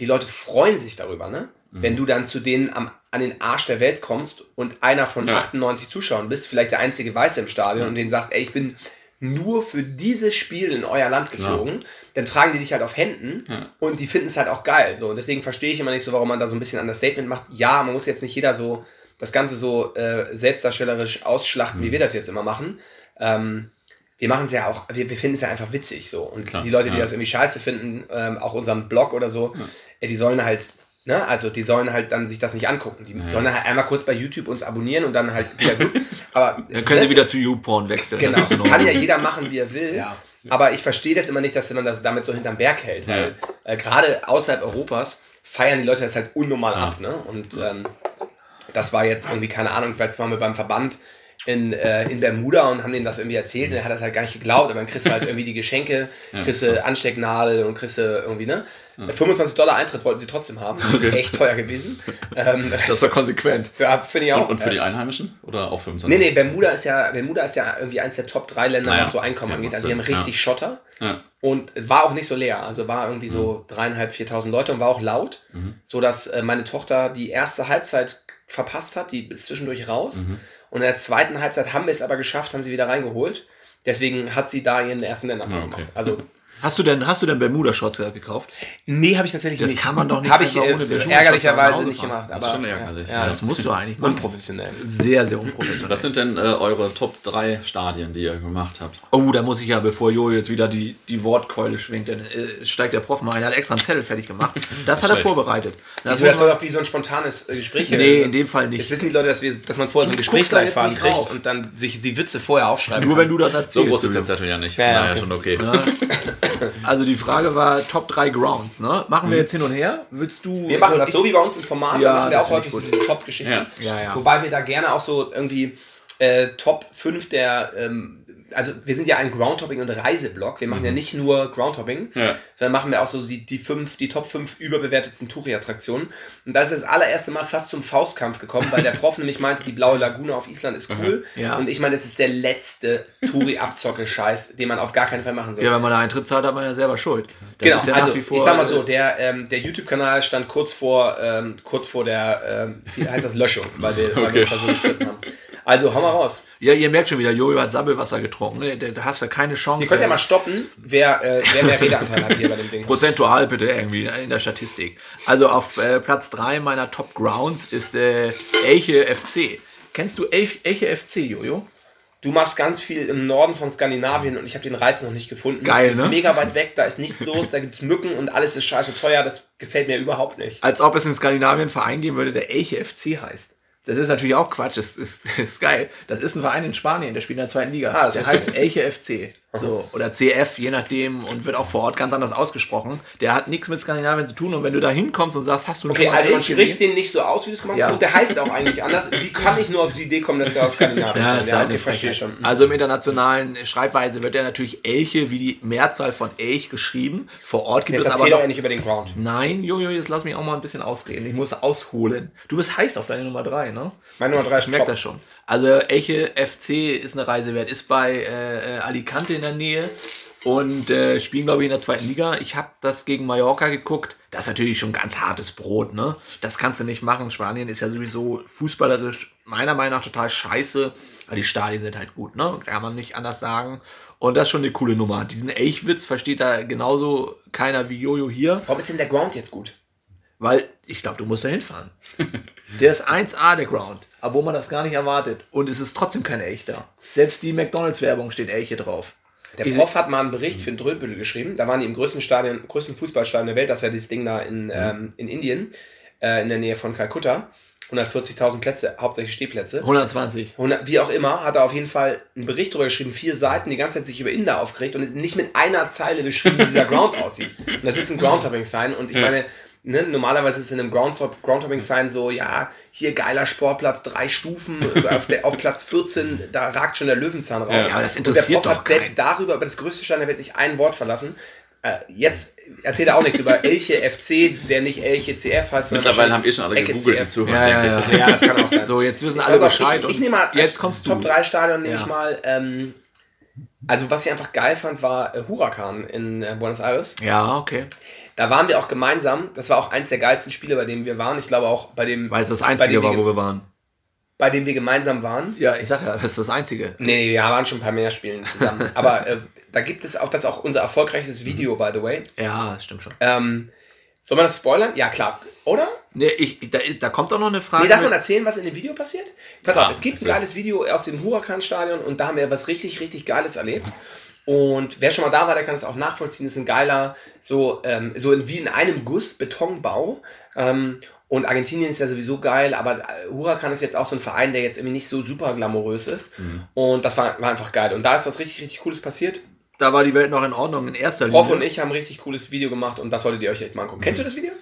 Speaker 2: die Leute freuen sich darüber, ne? Mhm. Wenn du dann zu denen am, an den Arsch der Welt kommst und einer von ja. 98 Zuschauern bist, vielleicht der einzige Weiße im Stadion mhm. und denen sagst, ey, ich bin nur für dieses Spiel in euer Land geflogen, ja. dann tragen die dich halt auf Händen ja. und die finden es halt auch geil. So. Und deswegen verstehe ich immer nicht so, warum man da so ein bisschen an Statement macht. Ja, man muss jetzt nicht jeder so das Ganze so äh, selbstdarstellerisch ausschlachten, mhm. wie wir das jetzt immer machen. Ähm, wir machen es ja auch, wir, wir finden es ja einfach witzig so. Und Klar, die Leute, die ja. das irgendwie scheiße finden, ähm, auch unseren Blog oder so, ja. äh, die sollen halt, ne, also die sollen halt dann sich das nicht angucken. Die ja. sollen halt einmal kurz bei YouTube uns abonnieren und dann halt wieder gut.
Speaker 3: Aber, dann können ne, sie wieder zu YouPorn wechseln.
Speaker 2: Genau, kann ja jeder machen, wie er will. Ja. Aber ich verstehe das immer nicht, dass man das damit so hinterm Berg hält. Weil äh, gerade außerhalb Europas feiern die Leute das halt unnormal ab. Ne? Und ähm, das war jetzt irgendwie, keine Ahnung, vielleicht waren wir beim Verband in, äh, in Bermuda und haben denen das irgendwie erzählt und er hat das halt gar nicht geglaubt, aber dann kriegst du halt irgendwie die Geschenke, kriegst du ja, Anstecknadel und kriegst du irgendwie, ne? Ja. 25 Dollar Eintritt wollten sie trotzdem haben. Das ist echt teuer gewesen.
Speaker 3: Ähm, <laughs> das war konsequent.
Speaker 2: Ja, finde ich auch.
Speaker 1: Und, und für die Einheimischen? Oder auch 25?
Speaker 2: Nee, nee, Bermuda ist ja, Bermuda ist ja irgendwie eins der Top 3 Länder, naja. was so Einkommen ja, angeht. Also die haben richtig Schotter. Und war auch nicht so leer. Also war irgendwie so mhm. dreieinhalb, viertausend Leute und war auch laut. Mhm. So dass äh, meine Tochter die erste Halbzeit verpasst hat, die ist zwischendurch raus. Mhm. Und in der zweiten Halbzeit haben wir es aber geschafft, haben sie wieder reingeholt. Deswegen hat sie da ihren ersten Länderpunkt
Speaker 3: okay. gemacht. Also <laughs> Hast du denn, hast du denn Bermuda-Shorts gekauft?
Speaker 2: Nee, habe ich tatsächlich
Speaker 3: das
Speaker 2: nicht.
Speaker 3: Das kann man doch nicht
Speaker 2: Habe ich äh, ärgerlicherweise nicht gemacht. Aber,
Speaker 3: das ist schon ärgerlich. Ja, das musst du eigentlich machen.
Speaker 2: Unprofessionell.
Speaker 3: Sehr, sehr unprofessionell.
Speaker 1: Was sind denn äh, eure Top 3 Stadien, die ihr gemacht habt?
Speaker 3: Oh, da muss ich ja, bevor Jo jetzt wieder die, die Wortkeule schwingt, dann äh, steigt der Prof mal ein. Er hat extra einen Zettel fertig gemacht. Das hat er vorbereitet.
Speaker 2: Das, Wieso, das soll doch wie so ein spontanes äh, Gespräch
Speaker 3: Nee, in dem Fall nicht.
Speaker 2: Jetzt wissen die Leute, dass, wir, dass man vorher so ein Gesprächsleitfaden kriegt und dann sich die Witze vorher aufschreiben
Speaker 3: Nur kann. wenn du das erzählst.
Speaker 1: So groß ist der Zettel ja nicht.
Speaker 2: Ja,
Speaker 1: naja,
Speaker 2: okay.
Speaker 1: schon okay. <laughs>
Speaker 3: Also die Frage war Top 3 Grounds, ne? Machen wir jetzt hin und her? Willst du.
Speaker 2: Wir machen das so wie bei uns im Format,
Speaker 3: Ja,
Speaker 2: machen wir
Speaker 3: das
Speaker 2: auch häufig so diese Top-Geschichten.
Speaker 1: Ja.
Speaker 3: Ja, ja.
Speaker 2: Wobei wir da gerne auch so irgendwie äh, Top 5 der, ähm, also wir sind ja ein Groundhopping- und Reiseblog. Wir machen ja nicht nur Groundhopping,
Speaker 1: Ja.
Speaker 2: sondern machen wir auch so die, die, fünf, die Top 5 überbewertetsten Touri-Attraktionen. Und da ist das allererste Mal fast zum Faustkampf gekommen, weil der Prof <laughs> nämlich meinte, die blaue Lagune auf Island ist cool.
Speaker 3: Ja.
Speaker 2: Und ich meine, es ist der letzte Touri-Abzocke-Scheiß, den man auf gar keinen Fall machen soll.
Speaker 3: Ja, wenn man eine Eintritt zahlt, hat man ja selber Schuld. Das
Speaker 2: Genau,
Speaker 3: ja
Speaker 2: also
Speaker 3: vor,
Speaker 2: ich sag mal so,
Speaker 3: äh,
Speaker 2: der, ähm, der YouTube-Kanal stand kurz vor, ähm, kurz vor der, ähm, wie heißt das, Löschung, weil wir, weil wir uns da so gestritten haben. Also, hau mal raus.
Speaker 3: Ja, ihr merkt schon wieder, Jojo hat Sabbelwasser getrunken. ne? Da, da hast du keine Chance.
Speaker 2: Ihr könnt ja mal stoppen, wer, äh, wer mehr <laughs> Redeanteil hat hier bei dem Ding.
Speaker 3: Prozentual bitte irgendwie in der Statistik. Also auf äh, Platz 3 meiner Top Grounds ist äh, Elche FC. Kennst du Elch, Elche FC, Jojo?
Speaker 2: Du machst ganz viel im Norden von Skandinavien und ich habe den Reiz noch nicht gefunden.
Speaker 3: Geil,
Speaker 2: ist
Speaker 3: ne?
Speaker 2: mega weit weg, da ist nichts los, da gibt's Mücken und alles ist scheiße teuer. Das gefällt mir überhaupt nicht.
Speaker 3: Als ob es in Skandinavien einen Verein geben würde, der Elche FC heißt. Das ist natürlich auch Quatsch, das ist, das <laughs> ist geil. Das ist ein Verein in Spanien, der spielt in der zweiten Liga.
Speaker 2: Ah, das
Speaker 3: der heißt Elche FC. So, oder CF, je nachdem, und wird auch vor Ort ganz anders ausgesprochen. Der hat nichts mit Skandinavien zu tun. Und wenn du da hinkommst und sagst, hast du
Speaker 2: Okay, also man spricht den nicht so aus, wie du es gemacht
Speaker 3: Ja.
Speaker 2: hast. Und der heißt auch eigentlich anders. Wie kann ich nur auf die Idee kommen, dass der aus Skandinavien
Speaker 3: Ja,
Speaker 2: kommt?
Speaker 3: ist halt
Speaker 2: okay, verstehe schon.
Speaker 3: Also im internationalen Schreibweise wird er natürlich Elche wie die Mehrzahl von Elch geschrieben. Vor Ort gibt
Speaker 2: Jetzt
Speaker 3: es aber
Speaker 2: erzähl doch endlich über den Ground.
Speaker 3: Nein, Jojo, jetzt lass mich auch mal ein bisschen ausreden. Ich muss ausholen. Du bist heiß auf deine Nummer 3, ne?
Speaker 2: Meine Nummer 3 ist
Speaker 3: Ich merke
Speaker 2: top.
Speaker 3: das schon. Also Eche FC ist eine Reise wert, ist bei äh, äh, Alicante in der Nähe und äh, spielen, glaube ich, in der zweiten Liga. Ich habe das gegen Mallorca geguckt. Das ist natürlich schon ganz hartes Brot, ne? Das kannst du nicht machen. Spanien ist ja sowieso fußballerisch meiner Meinung nach total scheiße. Aber die Stadien sind halt gut, ne? Kann man nicht anders sagen. Und das ist schon eine coole Nummer. Diesen Elchwitz versteht da genauso keiner wie Jojo hier.
Speaker 2: Warum ist denn der Ground jetzt gut?
Speaker 3: Weil ich glaube, du musst da hinfahren. <laughs> der ist 1A, der Ground. Aber wo man das gar nicht erwartet. Und es ist trotzdem kein Elch da. Selbst die McDonalds-Werbung steht Elche drauf.
Speaker 2: Der
Speaker 3: Ich-
Speaker 2: Prof hat mal einen Bericht für den Dröhnbüttel geschrieben. Da waren die im größten Stadion, größten Fußballstadion der Welt. Das ist ja dieses Ding da in, ähm, in Indien, äh, in der Nähe von Kalkutta. 140.000 Plätze, hauptsächlich Stehplätze.
Speaker 3: 120.
Speaker 2: 100, wie auch immer, hat er auf jeden Fall einen Bericht darüber geschrieben, vier Seiten, die ganze Zeit sich über Inder aufgeregt und ist nicht mit einer Zeile beschrieben, wie dieser <laughs> Ground aussieht. Und das ist ein Groundhopping-Sign und ich meine, ne, normalerweise ist in einem Ground Groundhopping-Sign so, ja, hier geiler Sportplatz, drei Stufen, <laughs> auf, der, auf Platz 14, da ragt schon der Löwenzahn raus.
Speaker 1: Ja,
Speaker 3: das
Speaker 2: und der
Speaker 3: interessiert
Speaker 2: Prof
Speaker 3: doch
Speaker 2: hat selbst
Speaker 3: keinen.
Speaker 2: darüber, über das größte Stein der Welt, nicht ein Wort verlassen. Äh, jetzt erzählt er auch nichts über Elche FC, der nicht Elche CF heißt. sondern
Speaker 1: Mittlerweile haben eh schon alle
Speaker 2: Ecke
Speaker 1: gegoogelt, die zuhören,
Speaker 3: Ja, ja, ja. <laughs>
Speaker 2: Ja, das kann auch sein.
Speaker 3: So, jetzt wissen alle
Speaker 2: auf,
Speaker 3: Bescheid.
Speaker 2: ich, ich nehme mal
Speaker 3: jetzt kommst
Speaker 2: Top
Speaker 3: du.
Speaker 2: 3 Stadion nehme
Speaker 3: Ja.
Speaker 2: ich mal. Ähm, also was ich einfach geil fand, war äh, Huracan in äh, Buenos Aires.
Speaker 3: Ja, okay.
Speaker 2: Da waren wir auch gemeinsam. Das war auch eins der geilsten Spiele, bei denen wir waren. Ich glaube auch bei dem,
Speaker 3: Weil es das Einzige war,
Speaker 2: wir,
Speaker 3: wo wir waren.
Speaker 2: bei dem wir gemeinsam waren.
Speaker 3: Ja, ich sag ja, das ist das Einzige.
Speaker 2: Nee, nee, wir waren schon ein paar mehr Spielen zusammen. <laughs> Aber äh, da gibt es auch, das ist auch unser erfolgreichstes Video, by the way.
Speaker 3: Ja, das stimmt schon.
Speaker 2: Ähm, soll man das spoilern? Ja, klar. Oder?
Speaker 3: Nee, ich, da, da kommt auch noch eine Frage.
Speaker 2: Nee, darf man erzählen, was in dem Video passiert? Pass auf, es gibt ein geiles Video aus dem Huracan-Stadion und da haben wir was richtig, richtig Geiles erlebt. Und wer schon mal da war, der kann es auch nachvollziehen. Das ist ein geiler, so, ähm, so in- wie in einem Guss Betonbau. Ähm, und Argentinien ist ja sowieso geil, aber äh, Huracan ist jetzt auch so ein Verein, der jetzt irgendwie nicht so super glamourös ist.
Speaker 1: Mhm.
Speaker 2: Und das war, war einfach geil. Und da ist was richtig, richtig Cooles passiert.
Speaker 3: da war die Welt noch in Ordnung in erster
Speaker 2: Prof
Speaker 3: Linie.
Speaker 2: und ich haben ein richtig cooles Video gemacht und das solltet ihr euch echt mal angucken. Kennst du das Video?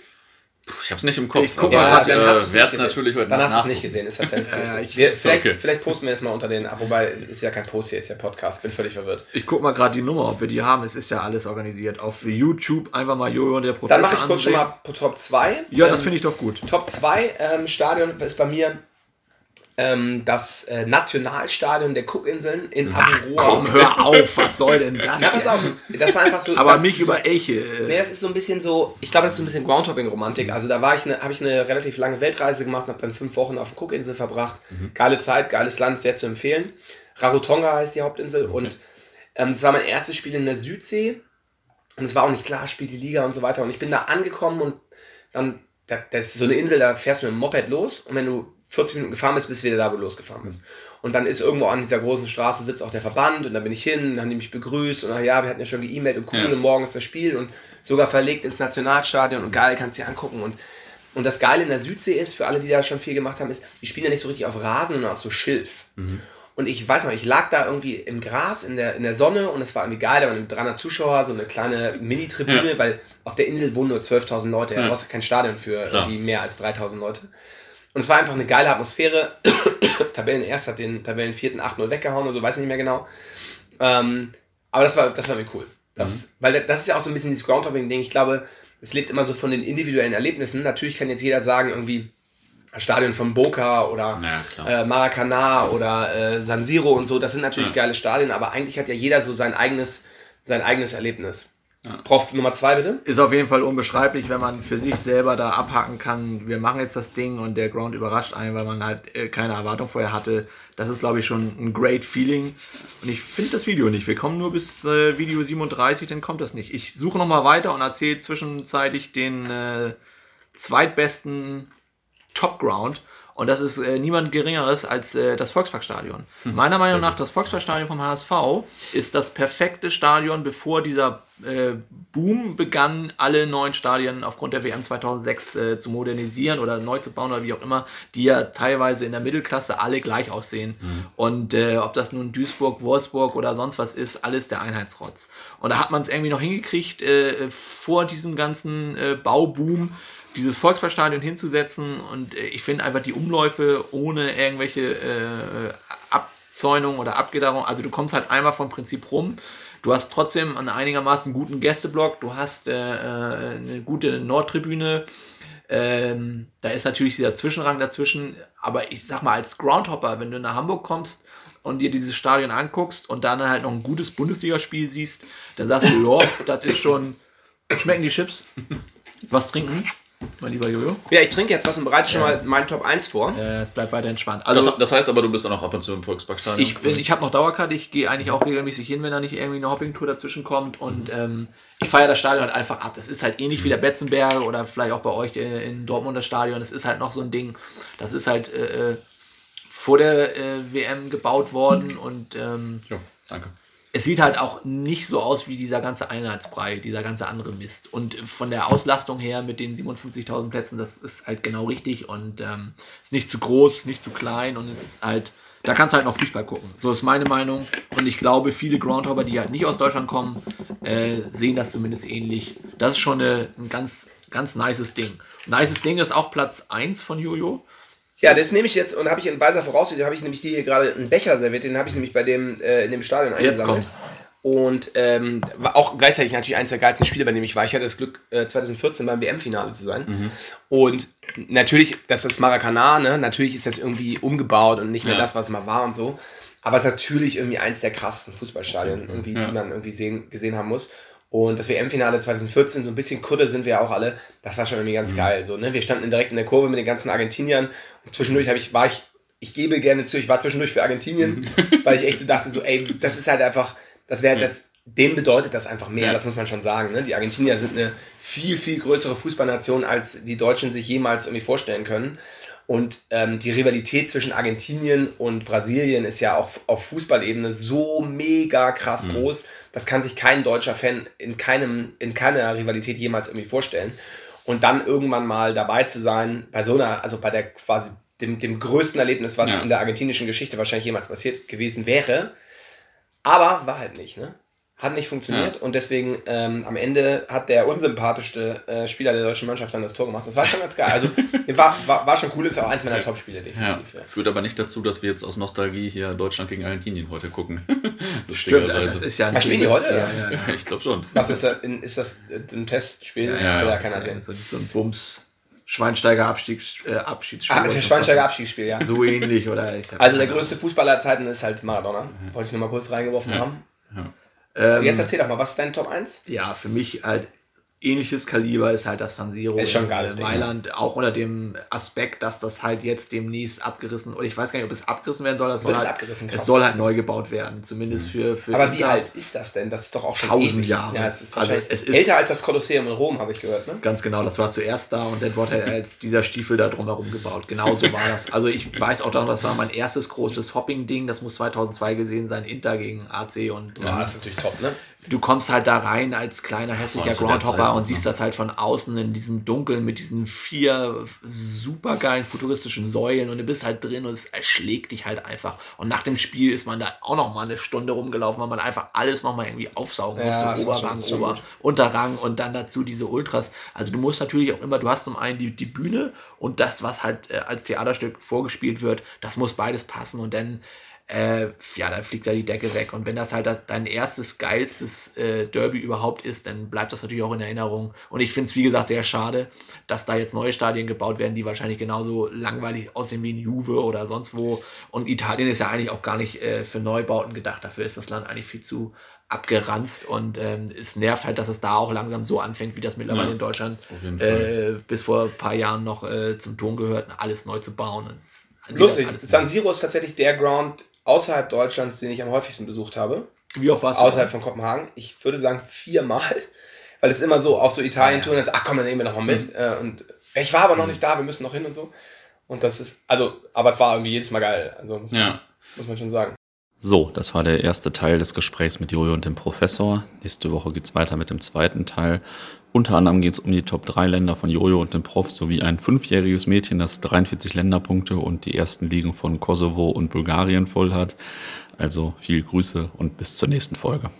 Speaker 1: Ich hab's nicht im Kopf.
Speaker 3: Ich guck mal
Speaker 1: ich,
Speaker 2: dann hast
Speaker 1: äh,
Speaker 2: nicht
Speaker 1: werd's
Speaker 2: gesehen.
Speaker 1: natürlich heute
Speaker 2: Dann hast du es nicht gesehen, ist tatsächlich. <laughs>
Speaker 3: Ja, ja, ich-
Speaker 2: Wir, vielleicht,
Speaker 1: Okay.
Speaker 2: vielleicht posten wir es mal unter den, wobei ist ja kein Post hier, ist ja Podcast, bin völlig verwirrt.
Speaker 3: Ich guck mal gerade die Nummer, ob wir die haben. Es ist ja alles organisiert. Auf YouTube einfach mal Jojo und der Professor
Speaker 2: Dann mache ich kurz schon
Speaker 3: ansehen.
Speaker 2: mal Top 2.
Speaker 3: Ja, das finde ich doch gut.
Speaker 2: Top 2 ähm, Stadion ist bei mir ähm, das äh, Nationalstadion der Cookinseln in Avarua.
Speaker 3: komm, hör auf, was soll denn das?
Speaker 2: Na, pass auf, das war einfach so.
Speaker 3: Aber
Speaker 2: das,
Speaker 3: mich über Elche.
Speaker 2: Nee,
Speaker 3: Äh,
Speaker 2: das ist so ein bisschen so, ich glaube, das ist so ein bisschen Groundhopping-Romantik. Also da war ich, ne, habe ich eine relativ lange Weltreise gemacht, habe dann fünf Wochen auf der Cookinsel verbracht. Geile Zeit, geiles Land, sehr zu empfehlen. Rarotonga heißt die Hauptinsel und ähm, das war mein erstes Spiel in der Südsee. Und es war auch nicht klar, spielt die Liga und so weiter. Und ich bin da angekommen und dann, da, das ist so eine Insel, da fährst du mit dem Moped los und wenn du 40 Minuten gefahren bist, bist du wieder da, wo du losgefahren bist. Und dann ist irgendwo an dieser großen Straße sitzt auch der Verband und da bin ich hin, haben die mich begrüßt und ach ja, wir hatten ja schon geemailt und cool ja. und morgen ist das Spiel und sogar verlegt ins Nationalstadion und geil, kannst du dir angucken und und das Geile in der Südsee ist, für alle, die da schon viel gemacht haben, ist, die spielen ja nicht so richtig auf Rasen, sondern auf so Schilf. Mhm. Und ich weiß noch, ich lag da irgendwie im Gras in der, in der Sonne und es war irgendwie geil, da waren 300 Zuschauer, so eine kleine Mini-Tribüne, ja. weil auf der Insel wohnen nur 12.000 Leute, ja. da brauchst du kein Stadion für Klar. irgendwie mehr als 3.000 Leute. Und es war einfach eine geile Atmosphäre. <coughs> Tabellen erst hat den Tabellen vierten 8-0 weggehauen oder so, weiß nicht mehr genau. Ähm, aber das war, das war mir cool. Das, mhm. Weil das ist ja auch so ein bisschen dieses Groundhopping-Ding. Ich glaube, es lebt immer so von den individuellen Erlebnissen. Natürlich kann jetzt jeder sagen, irgendwie, Stadion von Boca oder ja, äh, Maracana oder äh, San Siro und so, das sind natürlich ja. geile Stadien, aber eigentlich hat ja jeder so sein eigenes, sein eigenes Erlebnis. Ja. Prof Nummer zwei bitte.
Speaker 3: Ist auf jeden Fall unbeschreiblich, wenn man für sich selber da abhaken kann, wir machen jetzt das Ding und der Ground überrascht einen, weil man halt äh, keine Erwartung vorher hatte. Das ist, glaube ich, schon ein great Feeling. Und ich finde das Video nicht. Wir kommen nur bis äh, Video 37, dann kommt das nicht. Ich suche nochmal weiter und erzähle zwischenzeitlich den äh, zweitbesten Top Ground. Und das ist äh, niemand Geringeres als äh, das Volksparkstadion. Mhm, Meiner Meinung nach, das Volksparkstadion vom HSV ist das perfekte Stadion, bevor dieser äh, Boom begann, alle neuen Stadien aufgrund der WM 2006 äh, zu modernisieren oder neu zu bauen oder wie auch immer, die ja teilweise in der Mittelklasse alle gleich aussehen. Mhm. Und äh, ob das nun Duisburg, Wolfsburg oder sonst was ist, alles der Einheitsrotz. Und da hat man es irgendwie noch hingekriegt, äh, vor diesem ganzen Bauboom dieses Volksparkstadion hinzusetzen und äh, ich finde einfach die Umläufe ohne irgendwelche äh, Abzäunung oder Abgitterung, also du kommst halt einmal vom Prinzip rum. Du hast trotzdem einen einigermaßen guten Gästeblock, du hast äh, äh, eine gute Nordtribüne. Ähm, da ist natürlich dieser Zwischenrang dazwischen, aber ich sag mal, als Groundhopper, wenn du nach Hamburg kommst und dir dieses Stadion anguckst und dann halt noch ein gutes Bundesligaspiel siehst, dann sagst du, ja, das ist schon. Schmecken die Chips? Was trinken? Mein lieber Jojo?
Speaker 2: Ja, ich trinke jetzt was und bereite schon mal meinen Top 1 vor.
Speaker 3: Äh, es bleibt weiter entspannt.
Speaker 1: Also, das, das, heißt aber, du bist dann auch ab und zu im Volksparkstadion?
Speaker 3: Ich, ich habe noch Dauerkarte, ich gehe eigentlich auch regelmäßig hin, wenn da nicht irgendwie eine Hoppingtour dazwischen kommt und ähm, ich feiere das Stadion halt einfach ab. Das ist halt ähnlich wie der Betzenberg oder vielleicht auch bei euch äh, in Dortmund das Stadion. Das ist halt noch so ein Ding. Das ist halt äh, äh vor der äh, WM gebaut worden und ähm,
Speaker 1: ja, danke
Speaker 3: es sieht halt auch nicht so aus wie dieser ganze Einheitsbrei, dieser ganze andere Mist. Und von der Auslastung her mit den 57.000 Plätzen, das ist halt genau richtig und ähm, ist nicht zu groß, nicht zu klein und ist halt, da kannst du halt noch Fußball gucken. So ist meine Meinung. Und ich glaube, viele Groundhopper, die halt nicht aus Deutschland kommen, äh, sehen das zumindest ähnlich. Das ist schon eine, ein ganz, ganz nices Ding. Nices Ding ist auch Platz 1 von Jojo.
Speaker 2: Ja, das nehme ich jetzt und habe ich in weiser Voraussicht, habe ich nämlich die hier gerade einen Becher serviert, den habe ich nämlich bei dem äh, in dem Stadion
Speaker 3: eingesammelt. Jetzt kommt's.
Speaker 2: Und ähm, war auch gleichzeitig natürlich eins der geilsten Spiele, bei dem ich war. Ich hatte das Glück, äh, 2014 beim WM-Finale zu sein. Mhm. Und natürlich, das ist Maracanã, ne? natürlich ist das irgendwie umgebaut und nicht mehr ja. das, was mal war und so. Aber es ist natürlich irgendwie eins der krassesten Fußballstadien, irgendwie, ja. die man irgendwie sehen, gesehen haben muss. Und das WM-Finale 2014, so ein bisschen Kudde sind wir auch alle, das war schon irgendwie ganz mhm. geil. So, ne? Wir standen direkt in der Kurve mit den ganzen Argentiniern und zwischendurch habe ich, war ich, ich gebe gerne zu, ich war zwischendurch für Argentinien, mhm. <laughs> weil ich echt so dachte, so, ey, das ist halt einfach, das wäre das, denen bedeutet das einfach mehr, ja. das muss man schon sagen. Ne? Die Argentinier sind eine viel, viel größere Fußballnation, als die Deutschen sich jemals irgendwie vorstellen können. Und ähm, die Rivalität zwischen Argentinien und Brasilien ist ja auch auf Fußballebene so mega krass mhm. groß. Das kann sich kein deutscher Fan in, keinem, in keiner Rivalität jemals irgendwie vorstellen. Und dann irgendwann mal dabei zu sein, bei so einer, also bei der quasi dem, dem größten Erlebnis, was ja. in der argentinischen Geschichte wahrscheinlich jemals passiert gewesen wäre. Aber war halt nicht, ne? Hat nicht funktioniert ja. und deswegen ähm, am Ende hat der unsympathischste äh, Spieler der deutschen Mannschaft dann das Tor gemacht. Das war schon ganz geil. Also <laughs> war, war, war schon cool, ist auch eins meiner Top-Spiele, definitiv.
Speaker 1: Ja. Führt aber nicht dazu, dass wir jetzt aus Nostalgie hier Deutschland gegen Argentinien heute gucken. <laughs>
Speaker 3: Stimmt, das ist ja
Speaker 2: ein Spiel die heute?
Speaker 1: Ja, ja, ja. ich glaube schon.
Speaker 2: Was ist, das, ist das ein Testspiel?
Speaker 3: Ja, ja, keiner sehen. So, so ein Bums. Schweinsteiger Abstiegs, äh, Abschiedsspiel.
Speaker 2: Ah, Schweinsteiger Abstiegsspiel, ja.
Speaker 3: So ähnlich, oder?
Speaker 2: also der größte Fußballer Zeiten ist halt Maradona. Wollte ich nur mal kurz reingeworfen haben. Ja. Ähm, Jetzt erzähl doch mal, was ist dein Top 1?
Speaker 3: Ja, für mich halt ähnliches Kaliber ist halt das San Siro
Speaker 2: ist schon in äh,
Speaker 3: Mailand, Ding, auch unter dem Aspekt, dass das halt jetzt demnächst abgerissen, oder ich weiß gar nicht, ob es abgerissen werden soll, das soll halt, es soll halt neu gebaut werden, zumindest für, für
Speaker 2: Aber wie alt ist das denn? Das ist doch auch schon
Speaker 3: tausend Jahre.
Speaker 2: Ja, es ist, also es ist älter als das Kolosseum in Rom, habe ich gehört, ne?
Speaker 3: Ganz genau, das war zuerst da und dann wurde halt als <laughs> dieser Stiefel da drumherum gebaut. Genauso war das. Also ich weiß auch noch, das war mein erstes großes Hopping-Ding, das muss 2002 gesehen sein, Inter gegen AC und...
Speaker 2: Ja, ähm, das ist natürlich top, ne?
Speaker 3: Du kommst halt da rein als kleiner hässlicher Groundhopper und siehst das halt von außen in diesem Dunkeln mit diesen vier supergeilen futuristischen Säulen und du bist halt drin und es erschlägt dich halt einfach. Und nach dem Spiel ist man da auch noch mal eine Stunde rumgelaufen, weil man einfach alles noch mal irgendwie aufsaugen musste. Ja, Oberrang, Ober, Unterrang und dann dazu diese Ultras. Also du musst natürlich auch immer, du hast zum einen die, die Bühne und das, was halt äh, als Theaterstück vorgespielt wird, das muss beides passen und dann äh, ja, da fliegt da die Decke weg. Und wenn das halt dein erstes, geilstes äh, Derby überhaupt ist, dann bleibt das natürlich auch in Erinnerung. Und ich finde es, wie gesagt, sehr schade, dass da jetzt neue Stadien gebaut werden, die wahrscheinlich genauso langweilig aussehen wie in Juve oder sonst wo. Und Italien ist ja eigentlich auch gar nicht äh, für Neubauten gedacht. Dafür ist das Land eigentlich viel zu abgeranzt und ähm, es nervt halt, dass es da auch langsam so anfängt, wie das mittlerweile ja, in Deutschland äh, bis vor ein paar Jahren noch äh, zum Ton gehört, alles neu zu bauen.
Speaker 2: Lustig, San Siro ist tatsächlich der Ground, außerhalb Deutschlands, den ich am häufigsten besucht habe.
Speaker 3: Wie oft warst
Speaker 2: du? Außerhalb von Kopenhagen. Ich würde sagen viermal. Weil es immer so auf so Italien-Touren ah, ja. ach komm, dann nehmen wir nochmal mit. Mhm. Und ich war aber noch mhm. nicht da, wir müssen noch hin und so. Und das ist, also, aber es war irgendwie jedes Mal geil. Also muss, ja. man, muss man schon sagen.
Speaker 1: So, das war der erste Teil des Gesprächs mit Jojo und dem Professor. Nächste Woche geht's weiter mit dem zweiten Teil. Unter anderem geht es um die Top 3 Länder von Jojo und dem Prof sowie ein fünfjähriges Mädchen, das 43 Länderpunkte und die ersten Ligen von Kosovo und Bulgarien voll hat. Also viel Grüße und bis zur nächsten Folge.